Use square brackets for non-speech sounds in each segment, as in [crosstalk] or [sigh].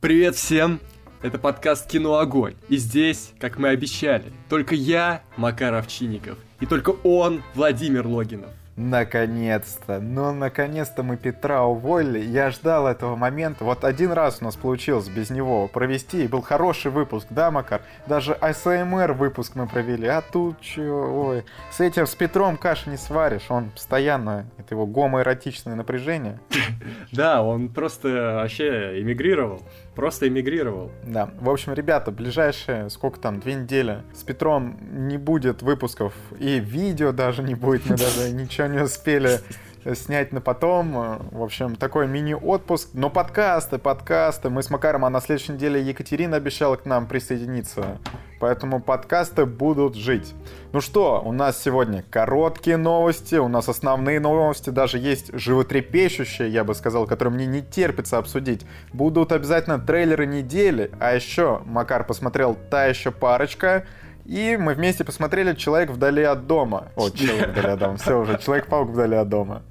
Привет всем! Это подкаст «Кино Огонь». И здесь, как мы обещали, только я, Макар Овчинников, и только он, Владимир Логинов. Наконец-то! Ну, наконец-то мы Петра уволили. Я ждал этого момента. Вот один раз у нас получилось без него провести, и был хороший выпуск, да, Макар? Даже АСМР выпуск мы провели. А тут чё, ой. С этим, с Петром каши не сваришь. Он постоянно, это его гомоэротичное напряжение. [laughs] Да, он просто вообще эмигрировал. Просто эмигрировал. Да. В общем, ребята, ближайшие, сколько там, две недели с Петром не будет выпусков. И видео даже не будет. Мы даже [laughs] ничего не успели снять на потом. В общем, такой мини-отпуск. Но подкасты, подкасты. Мы с Макаром, а на следующей неделе Екатерина обещала к нам присоединиться. Поэтому подкасты будут жить. Ну что, у нас сегодня короткие новости, у нас основные новости, даже есть животрепещущие, я бы сказал, которые мне не терпится обсудить. Будут обязательно трейлеры недели, а еще Макар посмотрел «Та еще парочка», и мы вместе посмотрели «Человек вдали от дома». О, «Человек вдали от дома», все уже, «Человек-паук вдали от дома».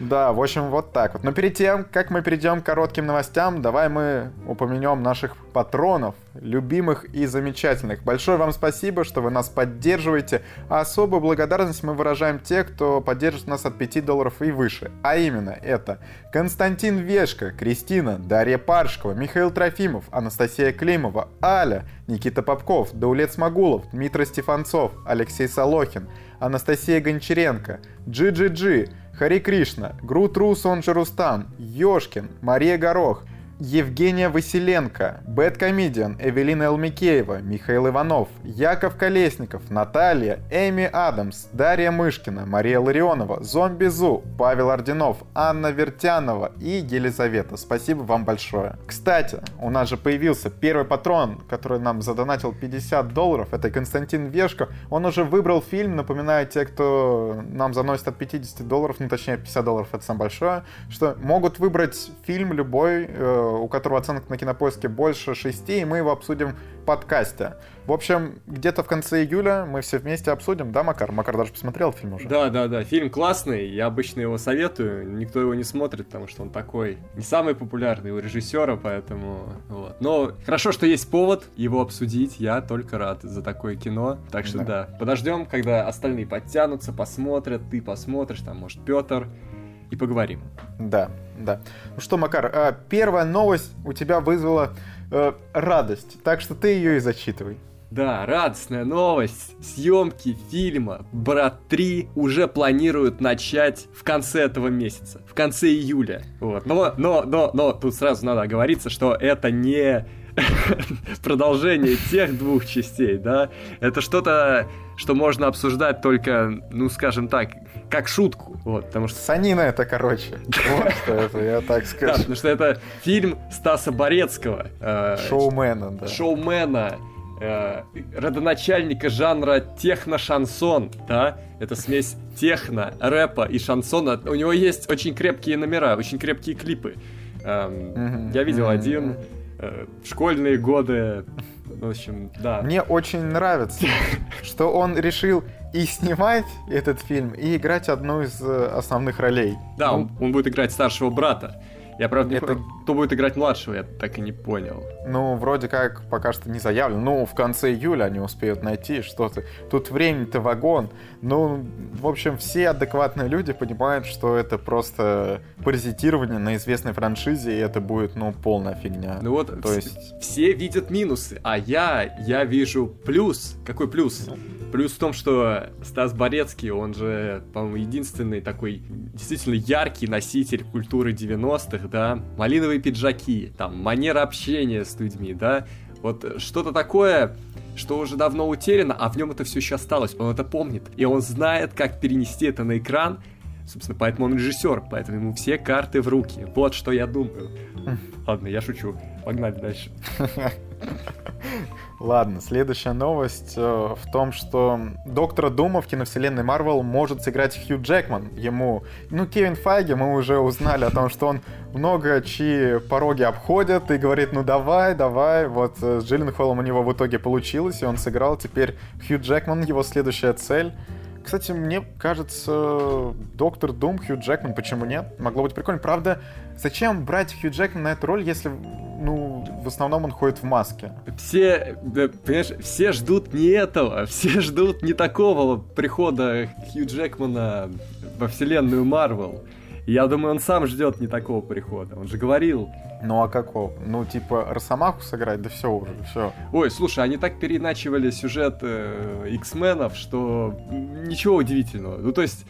Да, в общем, вот так вот. Но перед тем, как мы перейдем к коротким новостям, давай мы упомянем наших патронов, любимых и замечательных. Большое вам спасибо, что вы нас поддерживаете. А особую благодарность мы выражаем те, кто поддержит нас от 5 долларов и выше. А именно это Константин Вешка, Кристина, Дарья Паршкова, Михаил Трофимов, Анастасия Климова, Аля, Никита Попков, Даулет Смогулов, Дмитрий Стефанцов, Алексей Солохин, Анастасия Гончаренко, Джи-Джи-Джи, Хари Кришна, Грут Рус, он же Рустам, Ёшкин, Мария Горох – Евгения Василенко, BadComedian, Эвелина Элмикеева, Михаил Иванов, Яков Колесников, Наталья, Эми Адамс, Дарья Мышкина, Мария Ларионова, Зомби Зу, Павел Орденов, Анна Вертянова и Елизавета. Спасибо вам большое. Кстати, у нас же появился первый патрон, который нам задонатил 50 долларов. Это Константин Вешко. Он уже выбрал фильм, напоминаю, те, кто нам заносит от 50 долларов, ну точнее 50 долларов это самое большое, что могут выбрать фильм любой, э, у которого оценка на кинопоиске больше 6, и мы его обсудим в подкасте. В общем, где-то в конце июля мы все вместе обсудим, да, Макар? Макар даже посмотрел фильм уже. Да, да, да, фильм классный, я обычно его советую, никто его не смотрит, потому что он такой не самый популярный у режиссера, поэтому вот. Но хорошо, что есть повод его обсудить, я только рад за такое кино, так что да, да. подождем, когда остальные подтянутся, посмотрят, ты посмотришь, там, может, Петр, и поговорим. Да, да. Ну что, Макар, а, первая новость у тебя вызвала э, радость, так что ты ее и зачитывай. Да, радостная новость. Съемки фильма «Брат 3» уже планируют начать в конце этого месяца, в конце июля. Вот. Но, но, но, но тут сразу надо оговориться, что это не [laughs] продолжение тех двух частей, да, это что-то, что можно обсуждать только, ну, скажем так, как шутку, вот, потому что... Санина это, короче, вот что это, я так скажу. Да, потому что это фильм Стаса Борецкого. Э, шоумена, да. Шоумена, э, родоначальника жанра техно-шансон, да, это смесь техно, рэпа и шансона. У него есть очень крепкие номера, очень крепкие клипы. Эм, я видел один Э, школьные годы. В общем, да. Мне очень нравится, что он решил и снимать этот фильм, и играть одну из э, основных ролей. Да, он, он будет играть старшего брата. Я, правда, это... не кто будет играть младшего, я так и не понял. Ну, вроде как пока что не заявлено. Ну, в конце июля они успеют найти что-то. Тут времени-то вагон. Ну, в общем, все адекватные люди понимают, что это просто паразитирование на известной франшизе, и это будет, ну, полная фигня. Ну вот, То есть... все видят минусы, а я, я вижу плюс. Какой плюс? Ну, Плюс в том, что Стас Борецкий, он же, по-моему, единственный такой действительно яркий носитель культуры 90-х, да, малиновые пиджаки, там, манера общения с людьми, да, вот что-то такое, что уже давно утеряно, а в нем это все еще осталось, он это помнит, и он знает, как перенести это на экран, собственно, поэтому он режиссер, поэтому ему все карты в руки, вот что я думаю. Ладно, я шучу, погнали дальше. [laughs] Ладно, следующая новость э, в том, что Доктора Дума в киновселенной Марвел может сыграть Хью Джекман. Ему, ну, Кевин Файги, мы уже узнали о том, что он много чьи пороги обходит и говорит, ну давай, давай. Вот э, с Джилленхолом у него в итоге получилось, и он сыграл. Теперь Хью Джекман, его следующая цель. Кстати, мне кажется, Доктор Дум, Хью Джекман, почему нет? Могло быть прикольно. Правда, зачем брать Хью Джекмана на эту роль, если, ну, в основном он ходит в маске? Все, понимаешь, все ждут не этого, [laughs] все ждут не такого прихода Хью Джекмана во вселенную Марвел. Я думаю, он сам ждет не такого прихода. Он же говорил. Ну а какого? Ну, типа, Росомаху сыграть, да все уже, все. Ой, слушай, они так переначивали сюжет э, X-менов, что ничего удивительного. Ну, то есть,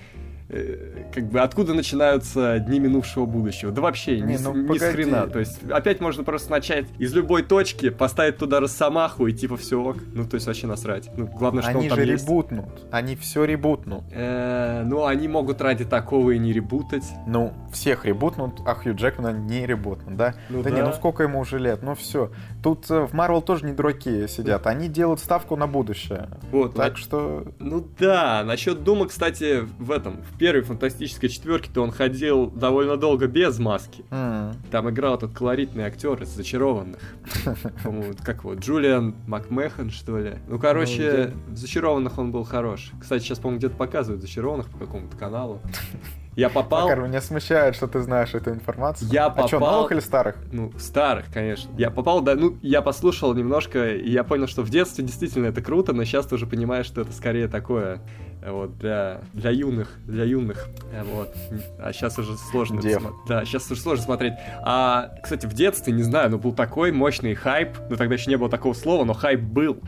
как бы откуда начинаются дни минувшего будущего? Да вообще, не, ни, ну, ни с хрена. То есть опять можно просто начать из любой точки, поставить туда Росомаху и типа все ок. Ну, то есть вообще насрать. Ну, главное, что они он там же есть. ребутнут. Они все ребутнут. Э, ну, они могут ради такого и не ребутать. Ну, всех ребутнут, а Хью Джекмана не ребутнут, да? Ну, да, да не, ну сколько ему уже лет? Ну все. Тут э, в Марвел тоже не дураки сидят. Они делают ставку на будущее. Вот. Так на... что... Ну да, насчет Дума, кстати, в этом, в первой фантастической четверке-то он ходил довольно долго без маски. Mm. Там играл этот колоритный актер из «Зачарованных». Как вот, Джулиан Макмехан, что ли? Ну, короче, в «Зачарованных» он был хорош. Кстати, сейчас, по-моему, где-то показывают «Зачарованных» по какому-то каналу. Я попал... Макар, меня смущает, что ты знаешь эту информацию. Я а попал... что, новых или старых? Ну, старых, конечно. Я попал, да, ну, я послушал немножко, и я понял, что в детстве действительно это круто, но сейчас ты уже понимаешь, что это скорее такое, э, вот, для, для юных, для юных, э, вот. А сейчас уже сложно... Дев. смо- Да, сейчас уже сложно смотреть. А, кстати, в детстве, не знаю, но был такой мощный хайп, ну, тогда еще не было такого слова, но хайп был.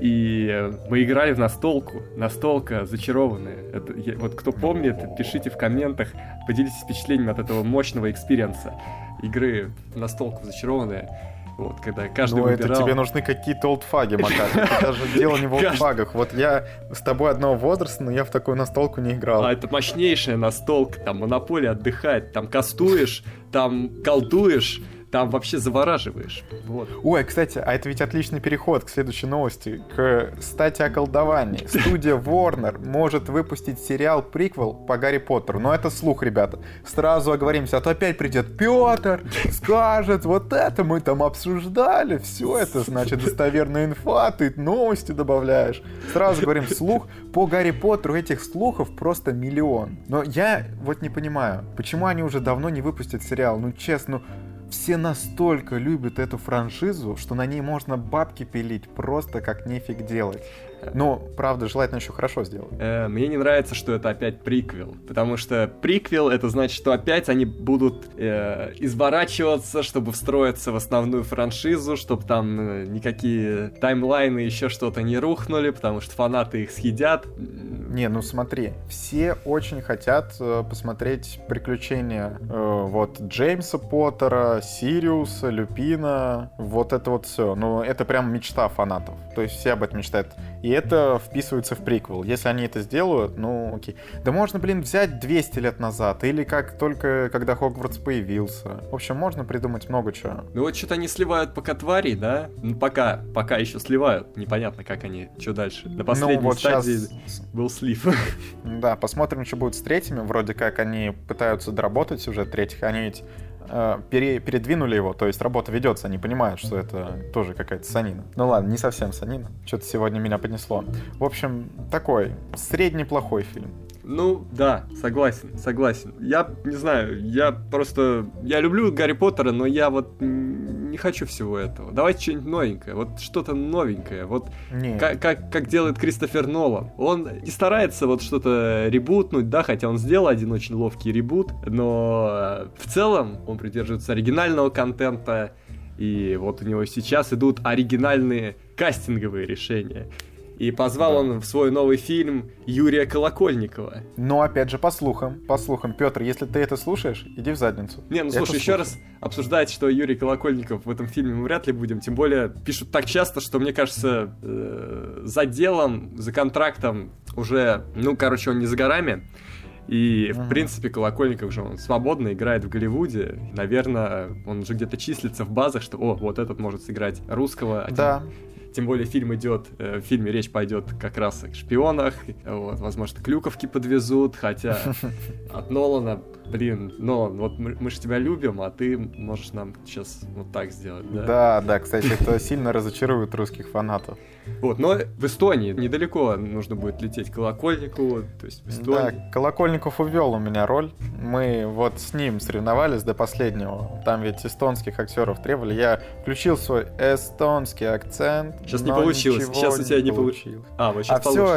И мы играли в настолку. Настолка зачарованная. Это, я- вот кто помнит, пишите в комментах, поделитесь впечатлениями от этого мощного experience а игры настолку зачарованная. Вот, когда каждый Ну, это выбирал... тебе нужны какие-то олдфаги, Макар. Это [laughs] даже дело не в олдфагах. Вот я с тобой одного возраста, но я в такую настолку не играл. А это мощнейшая настолка, там монополия отдыхает, там кастуешь, там колдуешь, там вообще завораживаешь. Вот. Ой, кстати, а это ведь отличный переход к следующей новости. К стати о колдовании. [laughs] Студия Warner может выпустить сериал-приквел по Гарри Поттеру. Но это слух, ребята. Сразу оговоримся, а то опять придет Петр, скажет, вот это мы там обсуждали, все это, значит, достоверная инфа, ты новости добавляешь. Сразу говорим, слух по Гарри Поттеру этих слухов просто миллион. Но я вот не понимаю, почему они уже давно не выпустят сериал? Ну, честно, ну, все настолько любят эту франшизу, что на ней можно бабки пилить просто как нефиг делать. Но, правда, желательно еще хорошо сделать. Э, мне не нравится, что это опять приквел, потому что приквел это значит, что опять они будут э, изворачиваться, чтобы встроиться в основную франшизу, чтобы там э, никакие таймлайны еще что-то не рухнули, потому что фанаты их съедят. Не, ну смотри, все очень хотят э, посмотреть приключения э, вот Джеймса Поттера, Сириуса, Люпина, вот это вот все. Ну, это прям мечта фанатов. То есть все об этом мечтают. И это вписывается в приквел. Если они это сделают, ну окей. Да можно, блин, взять 200 лет назад, или как только когда Хогвартс появился. В общем, можно придумать много чего. Ну вот что-то они сливают пока твари, да? Ну пока, пока еще сливают. Непонятно, как они, что дальше. На последней ну вот стадии сейчас был слив. [laughs] Да, посмотрим, что будет с третьими. Вроде как они пытаются доработать сюжет третьих. Они ведь э, пере- передвинули его, то есть работа ведется, они понимают, что это тоже какая-то санина. Ну ладно, не совсем санина. Что-то сегодня меня поднесло. В общем, такой средний плохой фильм. Ну, да, согласен, согласен. Я не знаю, я просто... Я люблю Гарри Поттера, но я вот не хочу всего этого. Давайте что-нибудь новенькое, вот что-то новенькое. Вот как, как, как делает Кристофер Нолан. Он не старается вот что-то ребутнуть, да, хотя он сделал один очень ловкий ребут, но э, в целом он придерживается оригинального контента, и вот у него сейчас идут оригинальные кастинговые решения. И позвал Да. он в свой новый фильм Юрия Колокольникова. но опять же, по слухам, по слухам, Петр, если ты это слушаешь, иди в задницу. Не, ну слушай, это еще раз обсуждать, что Юрий Колокольников в этом фильме мы вряд ли будем. Тем более пишут так часто, что мне кажется, э, за делом, за контрактом уже, ну, короче, он не за горами. И, в принципе, Колокольников же он свободно играет в Голливуде. Наверное, он же где-то числится в базах, что, о, вот этот может сыграть русского. а тем- Да, Тем более фильм идет, э, в фильме речь пойдет как раз о шпионах. Вот, возможно, клюковки подвезут, хотя [laughs] от Нолана блин, но вот мы, мы же тебя любим, а ты можешь нам сейчас вот так сделать, да? Да, да, кстати, это сильно разочарует русских фанатов. Вот, но в Эстонии недалеко нужно будет лететь к Колокольнику, то есть в Эстонии. Да, Колокольников увел у меня роль. Мы вот с ним соревновались до последнего. Там ведь эстонских актеров требовали. Я включил свой эстонский акцент. Сейчас не получилось. Сейчас у тебя не получилось. А, вот сейчас а получится,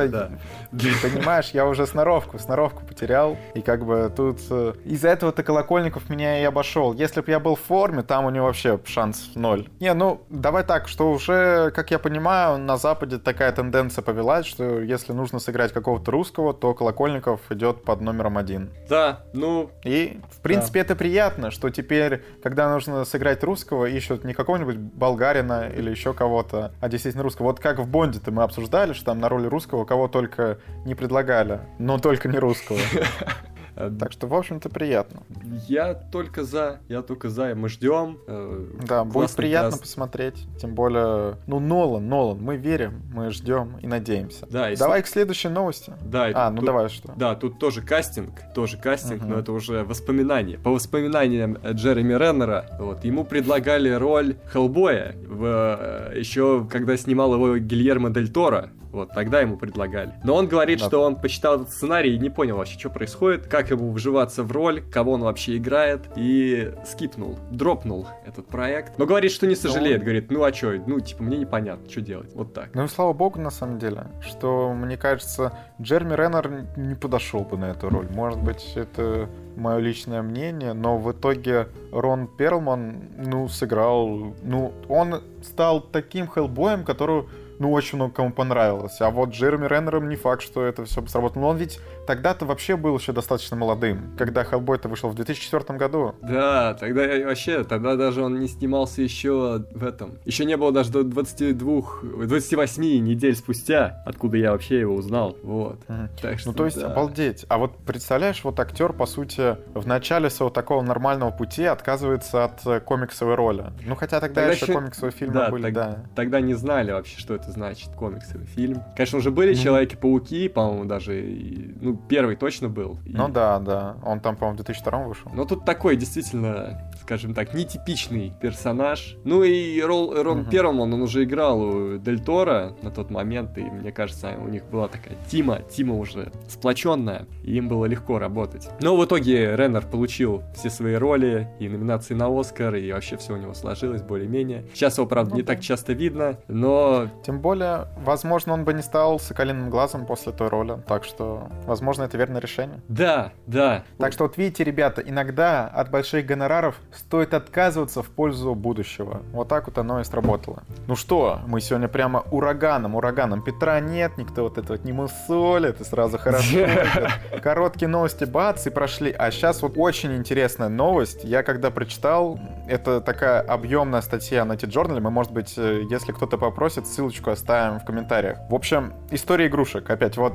все, да. Понимаешь, я уже сноровку, сноровку потерял. И как бы тут э, из-за этого-то Колокольников меня и обошел. Если бы я был в форме, там у него вообще шанс ноль. Не, ну, давай так, что уже, как я понимаю, на Западе такая тенденция повелась, что если нужно сыграть какого-то русского, то Колокольников идет под номером один. Да, ну... И, в принципе, да. это приятно, что теперь, когда нужно сыграть русского, ищут не какого-нибудь болгарина или еще кого-то, а действительно русского. Вот как в Бонде-то мы обсуждали, что там на роли русского кого только не предлагали, но только не русского. [laughs] Э, так что, в общем-то, приятно. Я только за, я только за, мы ждем. Э, да, будет приятно каст. посмотреть. Тем более, ну, Нолан, Нолан, мы верим, мы ждем и надеемся. Да, и давай с... к следующей новости. Да, а, ну тут, давай что. Да, тут тоже кастинг, тоже кастинг, угу. но это уже воспоминания. По воспоминаниям Джереми Реннера, вот, ему предлагали роль Хеллбоя в, э, еще когда снимал его Гильермо Дель Торо вот, тогда ему предлагали. Но он говорит, да. что он почитал этот сценарий и не понял вообще, что происходит, как ему вживаться в роль, кого он вообще играет, и скипнул, дропнул этот проект. Но говорит, что не сожалеет, говорит, ну а что, ну типа мне непонятно, что делать, вот так. Ну и слава богу, на самом деле, что, мне кажется, Джерми Реннер не подошел бы на эту роль. Может быть, это мое личное мнение, но в итоге Рон Перлман, ну, сыграл, ну, он стал таким хеллбоем, который ну, очень много кому понравилось. А вот Джереми Реннером не факт, что это все сработало. Но он ведь тогда-то вообще был еще достаточно молодым, когда Хеллбой-то вышел в 2004 году. Да, тогда вообще, тогда даже он не снимался еще в этом. Еще не было даже до 22, 28 недель спустя, откуда я вообще его узнал. Вот. Угу. Так что, ну, то есть, да. обалдеть. А вот представляешь, вот актер, по сути, в начале своего такого нормального пути отказывается от э, комиксовой роли. Ну, хотя тогда, тогда еще, еще комиксовые фильмы да, были, так, да. Тогда не знали вообще, что это значит, комиксовый фильм. Конечно, уже были mm-hmm. Человеки-пауки, по-моему, даже, и, ну, первый точно был. И... Ну да, да, он там, по-моему, в 2002 вышел. Но тут такой, действительно, скажем так, нетипичный персонаж. Ну и Рол, Рон mm-hmm. Перлман, он уже играл у Дель Торо на тот момент, и мне кажется, у них была такая тима, тима уже сплоченная, и им было легко работать. Но в итоге Реннер получил все свои роли, и номинации на Оскар, и вообще все у него сложилось более-менее. Сейчас его, правда, ну, не да. так часто видно, но... Тем более, возможно, он бы не стал соколиным глазом после той роли. Так что, возможно, это верное решение. Да, да. Так что вот видите, ребята, иногда от больших гонораров стоит отказываться в пользу будущего. Вот так вот оно и сработало. Ну что, мы сегодня прямо ураганом, ураганом. Петра нет, никто вот это вот не мусолит, и сразу хорошо. [laughs] Короткие новости, бац, и прошли. А сейчас вот очень интересная новость. Я когда прочитал, это такая объемная статья на T-Journal, мы, может быть, э, если кто-то попросит, ссылочку оставим в комментариях. В общем, история игрушек. Опять вот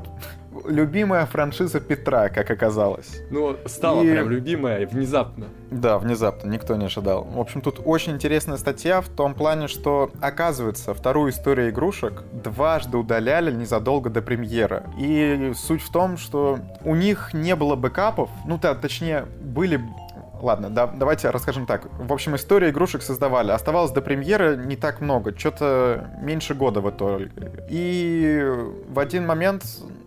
любимая франшиза Петра, как оказалось. Ну, стала и... прям любимая внезапно. Да, внезапно, никто не ожидал. В общем, тут очень интересная статья в том плане, что, оказывается, вторую историю игрушек дважды удаляли незадолго до премьеры. И суть в том, что у них не было бэкапов, ну, да, точнее, были Ладно, да, давайте расскажем так. В общем, история игрушек создавали. Оставалось до премьеры не так много, что-то меньше года в итоге. И в один момент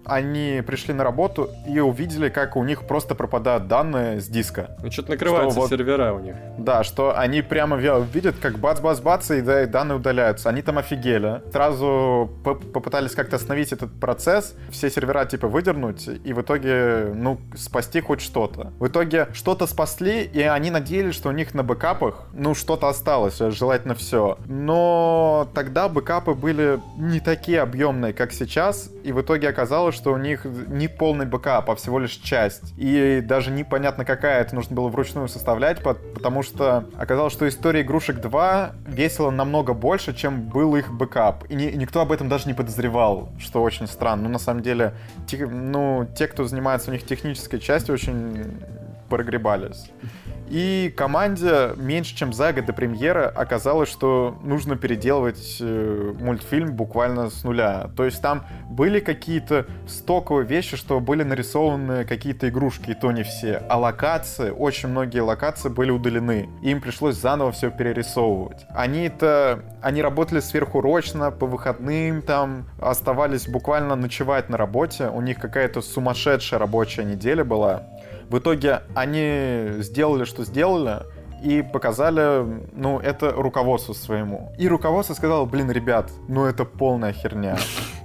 они пришли на работу и увидели, как у них просто пропадают данные с диска. Ну, что-то накрываются что, сервера у них. Да, что они прямо видят, как бац-бац-бац, и, да, и данные удаляются. Они там офигели. Сразу попытались как-то остановить этот процесс, все сервера типа выдернуть, и в итоге, ну, спасти хоть что-то. В итоге что-то спасли, и они надеялись, что у них на бэкапах, ну, что-то осталось, желательно все. Но тогда бэкапы были не такие объемные, как сейчас, и в итоге оказалось, что у них не полный бэкап, а всего лишь часть. И даже непонятно какая, это нужно было вручную составлять, потому что оказалось, что история игрушек 2 весила намного больше, чем был их бэкап. И, ни, никто об этом даже не подозревал, что очень странно. Ну, на самом деле, те, ну, те, кто занимается у них технической частью, очень проебались. И команде меньше чем за год до премьеры оказалось, что нужно переделывать э, мультфильм буквально с нуля. То есть там были какие-то стоковые вещи, что были нарисованы какие-то игрушки, и то не все. А локации, очень многие локации были удалены. Им пришлось заново все перерисовывать. Они это... Они работали сверхурочно, по выходным там оставались буквально ночевать на работе. У них какая-то сумасшедшая рабочая неделя была. В итоге они сделали, что сделали, и показали, ну, это руководству своему. И руководство сказало, блин, ребят, ну это полная херня.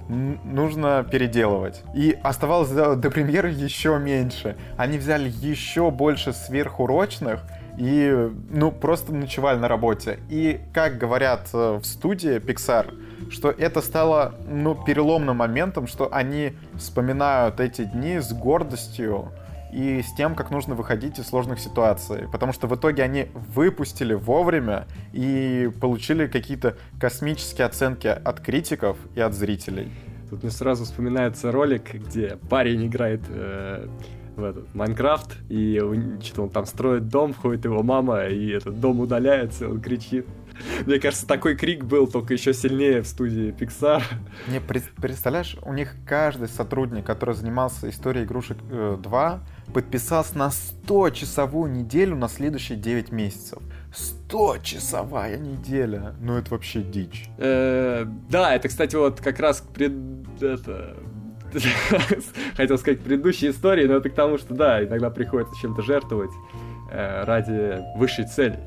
нужно переделывать. И оставалось до, до премьеры еще меньше. Они взяли еще больше сверхурочных, и, ну, просто ночевали на работе. И, как говорят э, в студии Pixar, что это стало, ну, переломным моментом, что они вспоминают эти дни с гордостью, и с тем, как нужно выходить из сложных ситуаций. Потому что в итоге они выпустили вовремя и получили какие-то космические оценки от критиков и от зрителей. Тут мне сразу вспоминается ролик, где парень играет э, в этот Майнкрафт, и что-то он там строит дом, входит его мама, и этот дом удаляется, он кричит. Мне кажется, такой крик был только еще сильнее в студии Pixar. Не, представляешь, у них каждый сотрудник, который занимался историей игрушек 2, э, подписался на 100-часовую неделю на следующие 9 месяцев. 100-часовая неделя. Ну, это вообще дичь. Э, да, это, кстати, вот как раз пред... это... [laughs] Хотел сказать предыдущей истории, но это к тому, что да, иногда приходится чем-то жертвовать э, ради высшей цели.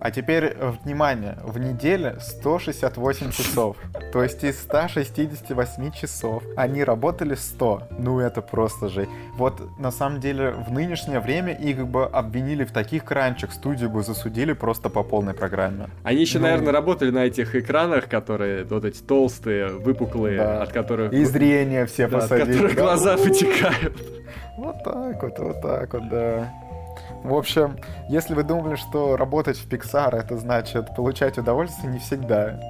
А теперь, э, внимание, в неделе 168 часов. То есть из 168 часов они работали 100. Ну это просто же. Вот на самом деле в нынешнее время их бы обвинили в таких кранчах, студию бы засудили просто по полной программе. Они еще, ну... наверное, работали на этих экранах, которые вот эти толстые, выпуклые, да. от которых... И зрение все да, посадили. От которых да? глаза вытекают. Вот так вот, вот так вот, да. В общем, если вы думали, что работать в Pixar это значит получать удовольствие, не всегда.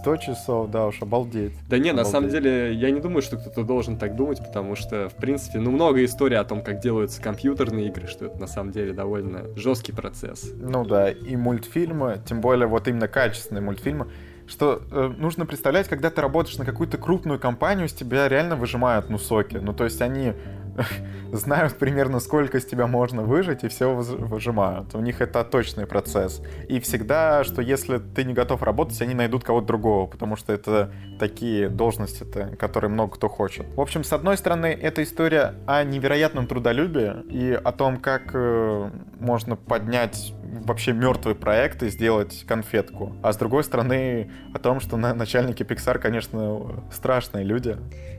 100 часов, да уж, обалдеть. Да не, обалдеть. на самом деле, я не думаю, что кто-то должен так думать, потому что, в принципе, ну, много историй о том, как делаются компьютерные игры, что это на самом деле довольно жесткий процесс. Ну да, и мультфильмы, тем более вот именно качественные мультфильмы, что э, нужно представлять, когда ты работаешь на какую-то крупную компанию, с тебя реально выжимают ну соки. Ну то есть они [laughs] знают примерно, сколько из тебя можно выжить, и все выжимают. У них это точный процесс. И всегда, что если ты не готов работать, они найдут кого-то другого, потому что это такие должности, -то, которые много кто хочет. В общем, с одной стороны, это история о невероятном трудолюбии и о том, как э, можно поднять вообще мертвый проект и сделать конфетку. А с другой стороны, о том, что начальники Pixar, конечно, страшные люди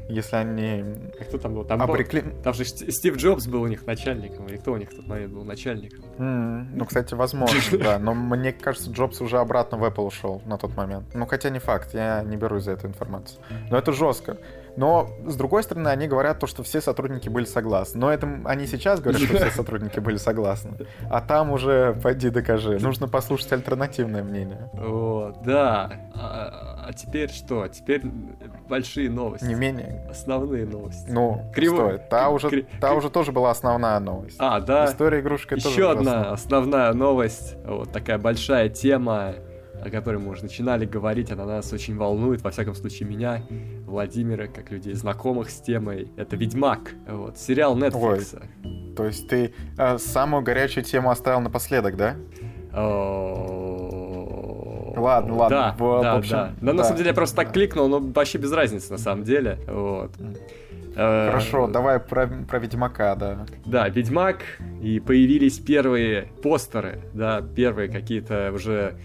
если они... А кто там был? Там, обрекли... был... там же Стив Джобс был у них начальником, или кто у них в тот момент был начальником? Mm, ну, кстати, возможно, да. Но мне кажется, Джобс уже обратно в Apple ушел на тот момент. Ну, хотя не факт, я не берусь за эту информацию. Но это жестко. Но, с другой стороны, они говорят то, что все сотрудники были согласны. Но это они сейчас говорят, что все сотрудники были согласны. А там уже пойди докажи. Нужно послушать альтернативное мнение. О, да. А, а теперь что? Теперь большие новости. Не менее. Основные новости. Ну, Криво... стой. Та, уже, Кри... та уже тоже была основная новость. А, да? История игрушек Еще одна основная новость. Вот такая большая тема о которой мы уже начинали говорить, она нас очень волнует, во всяком случае меня, Владимира, как людей знакомых с темой. Это «Ведьмак», вот, сериал Netflix. Ой, то есть ты э, самую горячую тему оставил напоследок, да? Ладно, ладно. Да, в, да, в общем, да. Но да. на самом деле я просто так кликнул, но вообще без разницы на самом деле. Вот. Э, Хорошо, давай про, про Ведьмака, да. Да, Ведьмак, и появились первые постеры, да, первые какие-то уже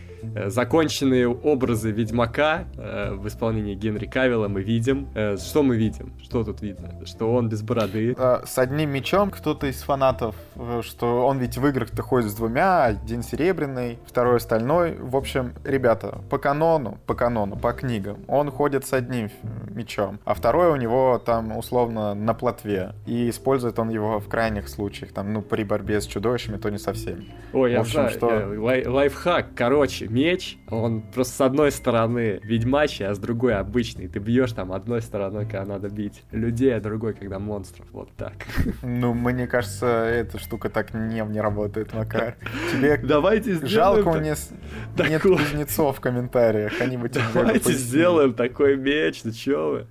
законченные образы Ведьмака э, в исполнении Генри Кавилла мы видим. Э, что мы видим? Что тут видно? Что он без бороды. С одним мечом кто-то из фанатов, что он ведь в играх-то ходит с двумя, один серебряный, второй стальной. В общем, ребята, по канону, по канону, по книгам, он ходит с одним мечом, а второй у него там условно на плотве. И использует он его в крайних случаях, там, ну, при борьбе с чудовищами, то не совсем. Ой, я общем, знаю, что... Э, лай лайфхак, короче, меч, он просто с одной стороны ведьмачий, а с другой обычный. Ты бьешь там одной стороной, когда надо бить людей, а другой, когда монстров. Вот так. Ну, мне кажется, эта штука так не, не работает, Макар. Тебе Давайте жалко мне нет кузнецов в комментариях, они бы тебе Давайте сделаем такой меч, ну чё вы?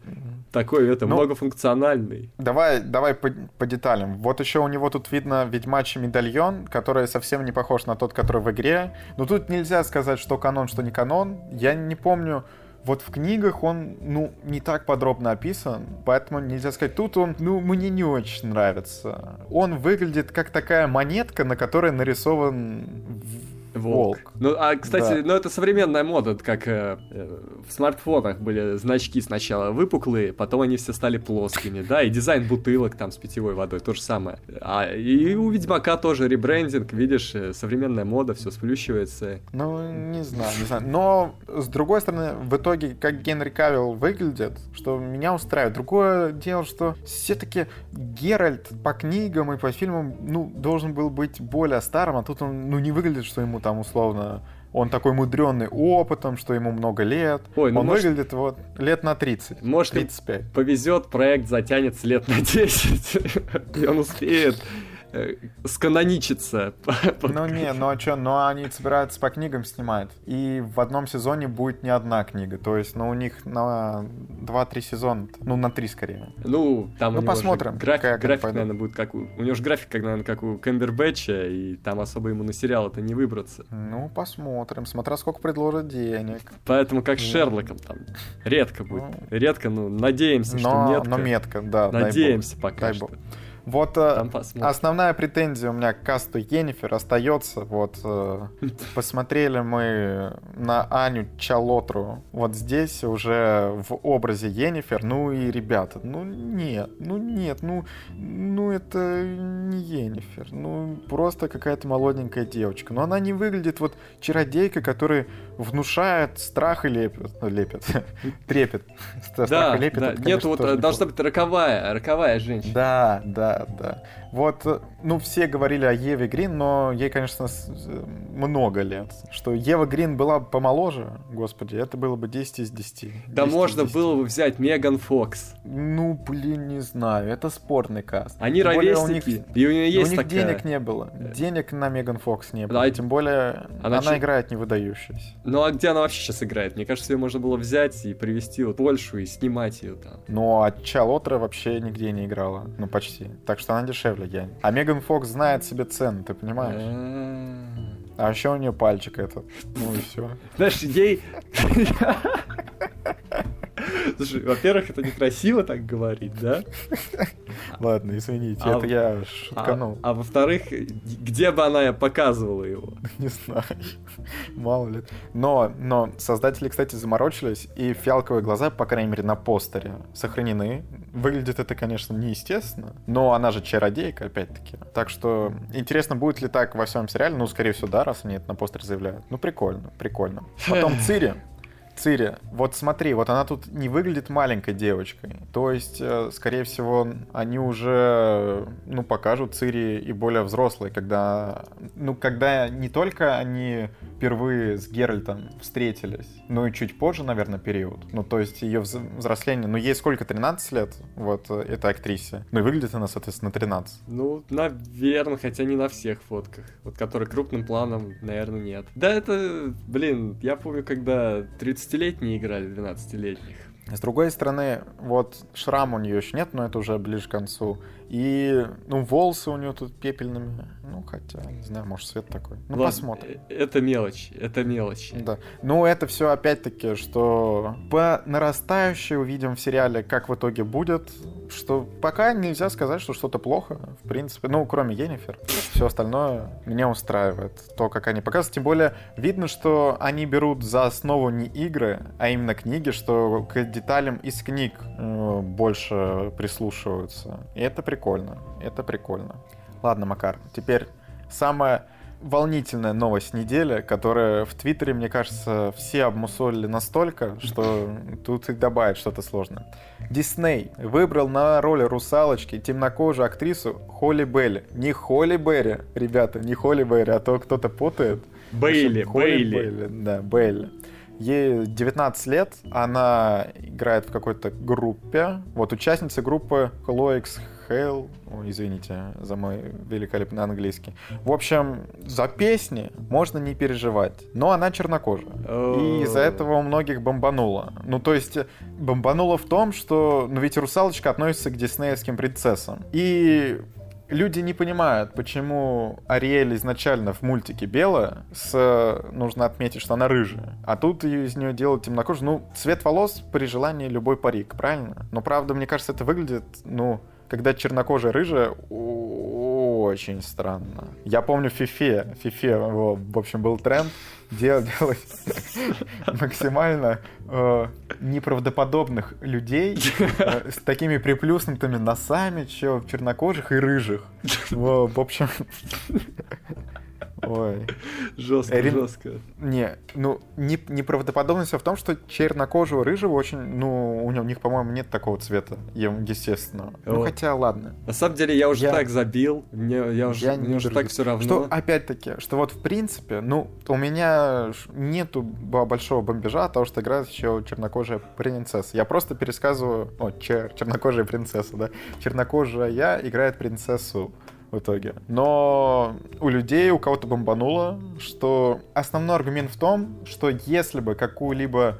Такой, это, ну, многофункциональный. Давай, давай по, по деталям. Вот еще у него тут видно ведьмачий медальон, который совсем не похож на тот, который в игре. Но тут нельзя сказать, что канон, что не канон. Я не помню, вот в книгах он, ну, не так подробно описан, поэтому нельзя сказать, тут он, ну, мне не очень нравится. Он выглядит как такая монетка, на которой нарисован Волк. Волк. Ну, а, кстати, да. ну это современная мода, как э, э, в смартфонах были значки сначала выпуклые, потом они все стали плоскими, да, и дизайн бутылок там с питьевой водой, то же самое. А и у Ведьмака тоже ребрендинг, видишь, э, современная мода, все сплющивается. Ну, не знаю, не знаю. Но, с другой стороны, в итоге, как Генри Кавилл выглядит, что меня устраивает. Другое дело, что все-таки Геральт по книгам и по фильмам, ну, должен был быть более старым, а тут он, ну, не выглядит, что ему там условно он такой мудренный опытом, что ему много лет. Ой, ну он может... выглядит вот лет на 30. Может, 35. повезет, проект затянется лет на 10, [laughs] и он успеет сканоничиться. Ну не, ну а что, ну они собираются по книгам снимать. И в одном сезоне будет не одна книга. То есть, ну у них на 2-3 сезона, ну на 3 скорее. Ну, там ну, посмотрим, график, как график наверное, будет как у... У него же график, как, наверное, как у Кэмбербэтча, и там особо ему на сериал это не выбраться. Ну, посмотрим. Смотря сколько предложат денег. Поэтому как с Шерлоком там. Редко будет. Ну, редко, ну, надеемся, но, что нет. Но метко, да. Надеемся пока что. Вот э, основная претензия у меня к касту Енифер остается. Вот э, [laughs] посмотрели мы на Аню Чалотру. Вот здесь уже в образе Енифер. Ну и ребята, ну нет, ну нет, ну, ну это не Енифер. Ну просто какая-то молоденькая девочка. Но она не выглядит вот чародейка, которая внушает страх и лепет. Ну, лепет. [laughs] Трепет. Страх и лепет. Да. Нет, вот должна быть роковая, роковая женщина. Да, да, да. Вот, э, ну, все говорили о Еве Грин, но ей, конечно, много лет. Что Ева Грин была помоложе, господи, это было бы 10 из 10. Да 10 можно 10. было бы взять Меган Фокс. Ну, блин, не знаю, это спорный каст. Они Тем ровесники, у них, и у нее есть у них такая... денег не было. Денег на Меган Фокс не было. Да, Тем более, она, она ч... играет не выдающаяся. Ну, а где она вообще сейчас играет? Мне кажется, ее можно было взять и привезти в Польшу и снимать ее там. Ну, а Чалотра вообще нигде не играла. Ну, почти. Так что она дешевле, я. А Меган Фокс знает себе цену, ты понимаешь? А еще у нее пальчик этот. Ну и все. Знаешь, ей... Слушай, во-первых, это некрасиво так говорить, да? Ладно, извините, а, это я шутканул. А, а во-вторых, где бы она показывала его? [laughs] Не знаю, мало ли. Но, но создатели, кстати, заморочились, и фиалковые глаза, по крайней мере, на постере сохранены. Выглядит это, конечно, неестественно, но она же чародейка, опять-таки. Так что интересно, будет ли так во всем сериале. Ну, скорее всего, да, раз они это на постере заявляют. Ну, прикольно, прикольно. Потом [laughs] Цири. Цири, вот смотри, вот она тут не выглядит маленькой девочкой. То есть, э, скорее всего, они уже, ну, покажут Цири и более взрослые, когда, ну, когда не только они впервые с Геральтом встретились, но и чуть позже, наверное, период. Ну, то есть ее взросление, ну, ей сколько, 13 лет, вот, э, этой актрисе. Ну, и выглядит она, соответственно, 13. Ну, наверное, хотя не на всех фотках. Вот, которые крупным планом, наверное, нет. Да, это, блин, я помню, когда 30 12-летние играли 12-летних. С другой стороны, вот шрам у нее еще нет, но это уже ближе к концу. И, ну, волосы у нее тут пепельными. Ну, хотя, не знаю, может, свет такой. Ну, Ладно, посмотрим. Э, это мелочь, это мелочь. Да. Ну, это все опять-таки, что по нарастающей увидим в сериале, как в итоге будет. Что пока нельзя сказать, что что-то плохо, в принципе. Ну, кроме Енифер. Все остальное меня устраивает. То, как они показывают. Тем более, видно, что они берут за основу не игры, а именно книги, что к деталям из книг э, больше прислушиваются. И это прикольно прикольно. Это прикольно. Ладно, Макар, теперь самое волнительная новость недели, которая в Твиттере, мне кажется, все обмусолили настолько, что [laughs] тут и добавить что-то сложное. Дисней выбрал на роль русалочки темнокожую актрису Холли Белли. Не Холли Берри, ребята, не Холли Берри, а то кто-то путает. Бейли, Бейли. Бейли. Да, Бейли. Ей 19 лет, она играет в какой-то группе. Вот участница группы Хлоикс Хейл. Ой, извините за мой великолепный английский. В общем, за песни можно не переживать. Но она чернокожая. И из-за этого у многих бомбануло. Ну, то есть, бомбануло в том, что... Ну, ведь русалочка относится к диснеевским принцессам. И люди не понимают, почему Ариэль изначально в мультике белая, с... нужно отметить, что она рыжая, а тут из нее делают темнокожую. Ну, цвет волос при желании любой парик, правильно? Но правда, мне кажется, это выглядит, ну, когда чернокожая рыжая, очень странно. Я помню Фифе, Фифе, в общем, был тренд делать, [laughs] максимально э, неправдоподобных людей э, с такими приплюснутыми носами, чё, чернокожих и рыжих. В общем, [laughs] Ой. [laughs] Жестко, Рем... жестко. Не, ну, не, неправдоподобность в том, что чернокожего рыжего очень, ну, у, него, у них, по-моему, нет такого цвета, естественно. Ну, вот. Ну, хотя, ладно. На самом деле, я уже я... так забил, мне, я уже, я мне уже так все равно. Что, опять-таки, что вот, в принципе, ну, у меня нету большого бомбежа от того, что играет еще чернокожая принцесса. Я просто пересказываю, о, чер, чернокожая принцесса, да, чернокожая я играет принцессу в итоге. Но у людей, у кого-то бомбануло, что основной аргумент в том, что если бы какую-либо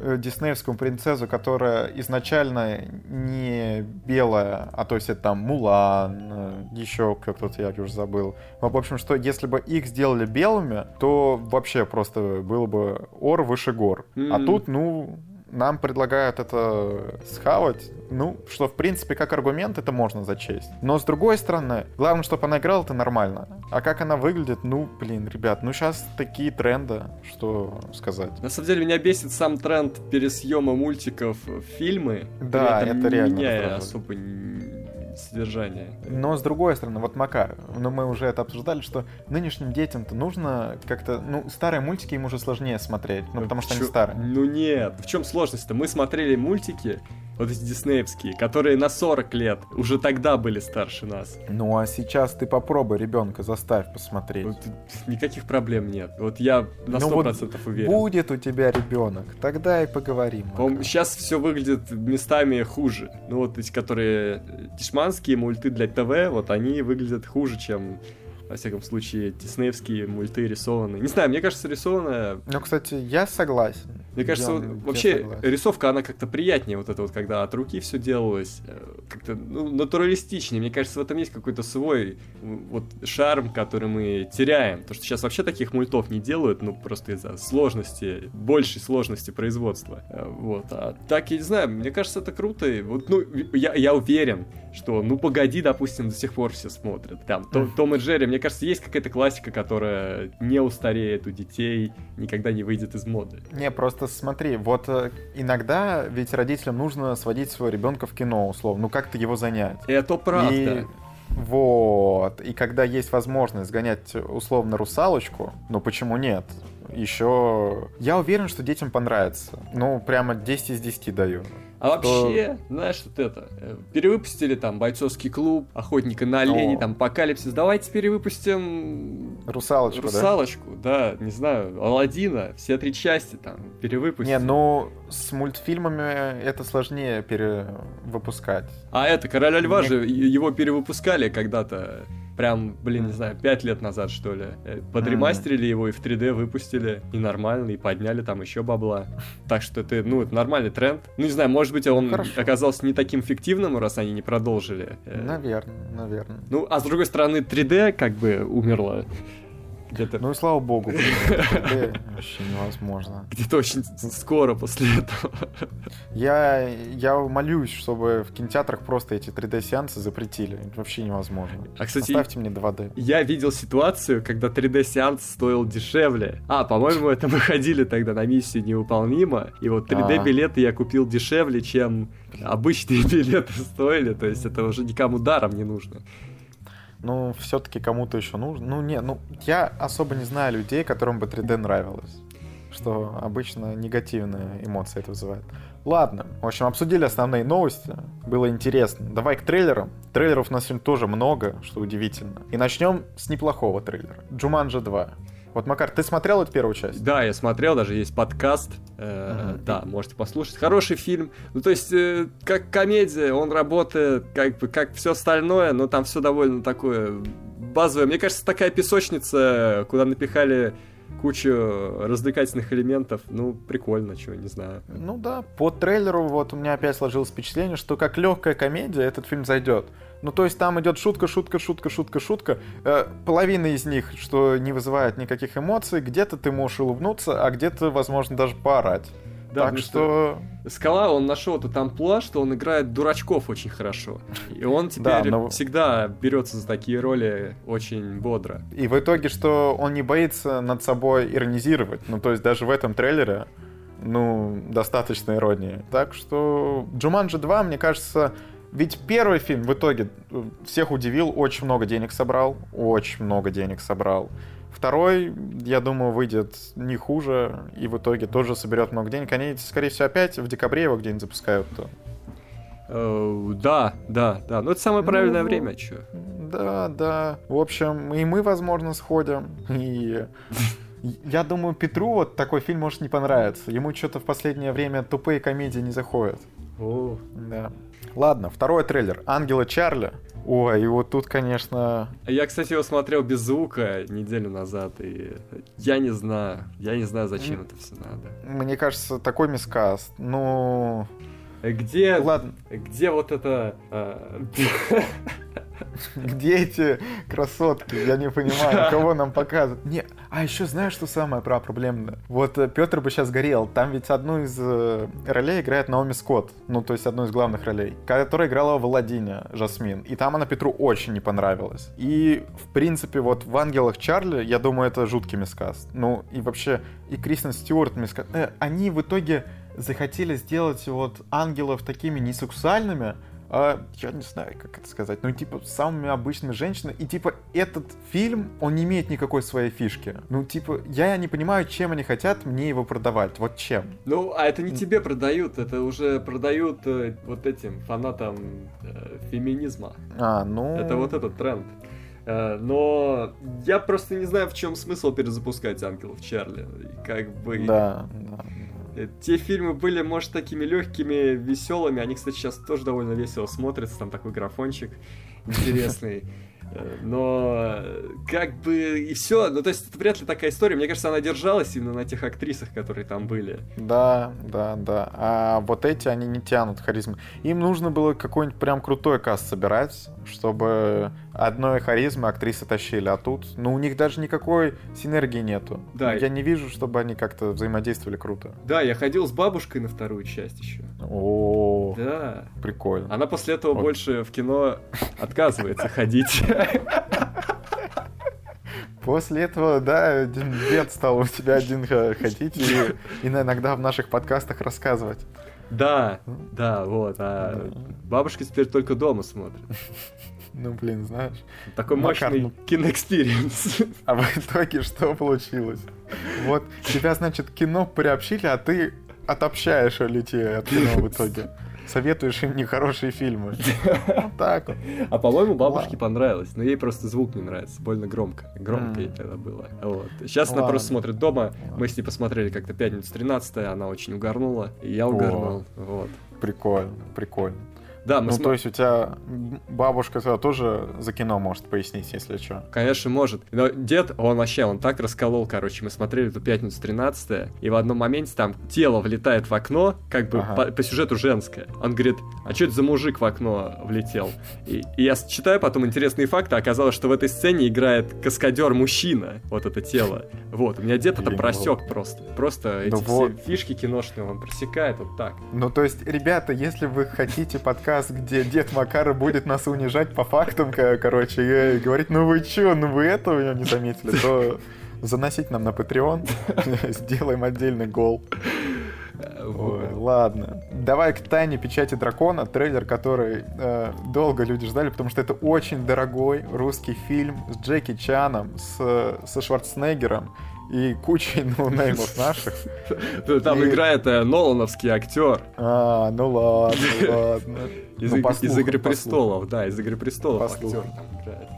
э, диснеевскую принцессу, которая изначально не белая, а то есть это там Мулан, э, еще кто-то, я уже забыл. В общем, что если бы их сделали белыми, то вообще просто было бы ор выше гор. Mm-hmm. А тут, ну, нам предлагают это схавать, ну, что, в принципе, как аргумент это можно зачесть. Но, с другой стороны, главное, чтобы она играла, это нормально. А как она выглядит, ну, блин, ребят, ну, сейчас такие тренды, что сказать. На самом деле, меня бесит сам тренд пересъема мультиков в фильмы. Да, это, реально. Меняя особо содержание. Но с другой стороны, вот Макар, ну мы уже это обсуждали, что нынешним детям-то нужно как-то, ну, старые мультики им уже сложнее смотреть, ну, потому что Чё? они старые. Ну нет, в чем сложность-то? Мы смотрели мультики, вот эти диснеевские, которые на 40 лет уже тогда были старше нас. Ну а сейчас ты попробуй ребенка заставь посмотреть. Вот, никаких проблем нет. Вот я на ну, 100% вот уверен. Будет у тебя ребенок, тогда и поговорим. Сейчас все выглядит местами хуже. Ну вот эти, которые дешманские мульты для ТВ, вот они выглядят хуже, чем во всяком случае, диснеевские мульты рисованные. Не знаю, мне кажется, рисованная... Ну, кстати, я согласен. Мне кажется, я, вот, вообще согласен. рисовка, она как-то приятнее, вот это вот, когда от руки все делалось, э, как-то ну, натуралистичнее. Мне кажется, в этом есть какой-то свой вот шарм, который мы теряем. То, что сейчас вообще таких мультов не делают, ну, просто из-за сложности, большей сложности производства. Э, вот. А так, я не знаю, мне кажется, это круто. Вот, ну, я, я уверен, что, ну, погоди, допустим, до сих пор все смотрят. Там, Том, Том и Джерри, мне кажется, есть какая-то классика, которая не устареет у детей, никогда не выйдет из моды. Не, просто смотри, вот э, иногда ведь родителям нужно сводить своего ребенка в кино, условно, ну как-то его занять. Это правда. И... Вот. И когда есть возможность сгонять условно русалочку, ну почему нет? Еще... Я уверен, что детям понравится. Ну, прямо 10 из 10 даю. А что... вообще, знаешь, вот это, э, перевыпустили там бойцовский клуб, охотника на оленей, там апокалипсис. Давайте перевыпустим Русалочку, Русалочку, да? да, не знаю, Алладина, все три части там перевыпустим. Не, ну с мультфильмами это сложнее перевыпускать. А это, Короля Льва Мне... же, его перевыпускали когда-то прям, блин, не знаю, пять лет назад, что ли. Э, подремастерили его и в 3D выпустили, и нормально, и подняли там еще бабла. Так что это, ну, это нормальный тренд. Ну, не знаю, может быть, он Хорошо. оказался не таким фиктивным, раз они не продолжили. Э. Наверное, наверное. Ну, а с другой стороны, 3D как бы умерло. Где-то... Ну и слава богу, вообще невозможно. Где-то очень скоро после этого. Я, я молюсь, чтобы в кинотеатрах просто эти 3D-сеансы запретили. вообще невозможно. А, кстати, Оставьте мне 2D. Я видел ситуацию, когда 3D-сеанс стоил дешевле. А, по-моему, это мы ходили тогда на миссию невыполнима. И вот 3D-билеты я купил дешевле, чем обычные [laughs] билеты стоили. То есть это уже никому даром не нужно. Ну, все-таки кому-то еще нужно. Ну, не, ну, я особо не знаю людей, которым бы 3D нравилось. Что обычно негативные эмоции это вызывает. Ладно, в общем, обсудили основные новости. Было интересно. Давай к трейлерам. Трейлеров у нас сегодня тоже много, что удивительно. И начнем с неплохого трейлера. Джуманджа 2. Вот, Макар, ты смотрел эту первую часть? Да, я смотрел, даже есть подкаст. Э, mm-hmm. Да, можете послушать. Хороший фильм. Ну, то есть, э, как комедия, он работает как бы как все остальное, но там все довольно такое базовое. Мне кажется, такая песочница, куда напихали кучу развлекательных элементов. Ну, прикольно, чего, не знаю. Ну да, по трейлеру вот у меня опять сложилось впечатление, что как легкая комедия этот фильм зайдет. Ну, то есть там идет шутка, шутка, шутка, шутка, шутка. Э, половина из них, что не вызывает никаких эмоций. Где-то ты можешь улыбнуться, а где-то, возможно, даже поорать. Да, так что... Скала, он нашел этот амплуа, что он играет дурачков очень хорошо. И он [laughs] теперь да, но... всегда берется за такие роли очень бодро. И в итоге, что он не боится над собой иронизировать. Ну, то есть даже в этом трейлере, ну, достаточно иронии. Так что Джуманджи 2, мне кажется, ведь первый фильм в итоге э, всех удивил, очень много денег собрал, очень много денег собрал. Второй, я думаю, выйдет не хуже и в итоге тоже соберет много денег. Они, скорее всего, опять в декабре его где-нибудь запускают. -то. Uh, да, да, да. Но это самое правильное ну, время, что. Да, да. В общем, и мы, возможно, сходим. И я думаю, Петру вот такой фильм может не понравиться. Ему что-то в последнее время тупые комедии не заходят. О. Да. Ладно, второй трейлер. Ангела Чарли. Ой, и вот тут, конечно... Я, кстати, его смотрел без звука неделю назад, и я не знаю, я не знаю, зачем это все надо. Мне кажется, такой мискаст. Ну... Где... Ладно. Где вот это... [laughs] [laughs] Где эти красотки? Я не понимаю, [laughs] кого нам показывают. Не, а еще знаешь, что самое про проблемное? Вот э, Петр бы сейчас горел. Там ведь одну из э, ролей играет Наоми Скотт. Ну, то есть одну из главных ролей. Которая играла в Аладдине, Жасмин. И там она Петру очень не понравилась. И, в принципе, вот в «Ангелах Чарли», я думаю, это жуткий мискаст. Ну, и вообще, и Кристен Стюарт мискаст. Э, они в итоге захотели сделать вот ангелов такими несексуальными, а, я не знаю, как это сказать, ну, типа, самыми обычными женщинами. И, типа, этот фильм, он не имеет никакой своей фишки. Ну, типа, я не понимаю, чем они хотят мне его продавать. Вот чем. Ну, а это не тебе продают, это уже продают э, вот этим фанатам э, феминизма. А, ну... Это вот этот тренд. Э, но я просто не знаю, в чем смысл перезапускать Ангелов Чарли. Как бы... Да, да. Э, те фильмы были, может, такими легкими, веселыми. Они, кстати, сейчас тоже довольно весело смотрятся. Там такой графончик интересный. Но как бы и все. Ну, то есть, это вряд ли такая история. Мне кажется, она держалась именно на тех актрисах, которые там были. Да, да, да. А вот эти, они не тянут харизмы. Им нужно было какой-нибудь прям крутой каст собирать, чтобы одной харизмы актрисы тащили. А тут, ну, у них даже никакой синергии нету. Да. Я не вижу, чтобы они как-то взаимодействовали круто. Да, я ходил с бабушкой на вторую часть еще. О, да. Прикольно. Она после этого больше в кино отказывается ходить. После этого, да, дед стал у тебя один ходить и, и иногда в наших подкастах рассказывать. Да, да, вот. А бабушка теперь только дома смотрит. Ну, блин, знаешь. Такой Макар, мощный ну... кино experience. А в итоге что получилось? Вот тебя, значит, кино приобщили, а ты отобщаешь людей от кино в итоге советуешь им нехорошие фильмы. [laughs] Вот так вот. А по-моему, бабушке понравилось, но ей просто звук не нравится, больно громко. Громко ей тогда было. Вот. Сейчас она просто смотрит дома. Мы с ней посмотрели как-то пятницу 13 она очень угорнула, и я угорнул. Вот. Прикольно, прикольно. Да, мы ну, см... то есть у тебя бабушка тогда тоже за кино может пояснить, если что. Конечно, может. Но дед, он вообще, он так расколол, короче. Мы смотрели эту пятницу 13 и в одном моменте там тело влетает в окно, как бы ага. по, по сюжету женское. Он говорит, а что это за мужик в окно влетел? И, и я читаю потом интересные факты, оказалось, что в этой сцене играет каскадер-мужчина, вот это тело. Вот, у меня дед это просек просто. Просто эти фишки киношные он просекает вот так. Ну, то есть, ребята, если вы хотите подкаст подкаст, где дед Макара будет нас унижать по фактам, короче, и говорить, ну вы чё, ну вы этого не заметили, то заносить нам на Patreon, [laughs] сделаем отдельный гол. Ой, ладно. Давай к тайне печати дракона, трейлер, который э, долго люди ждали, потому что это очень дорогой русский фильм с Джеки Чаном, с, со Шварценеггером и кучей ноунеймов наших. Там играет э, Нолановский актер. А, ну ладно, [laughs] ладно. Из, Ну, из Игры престолов, да, из Игры престолов актер там играет.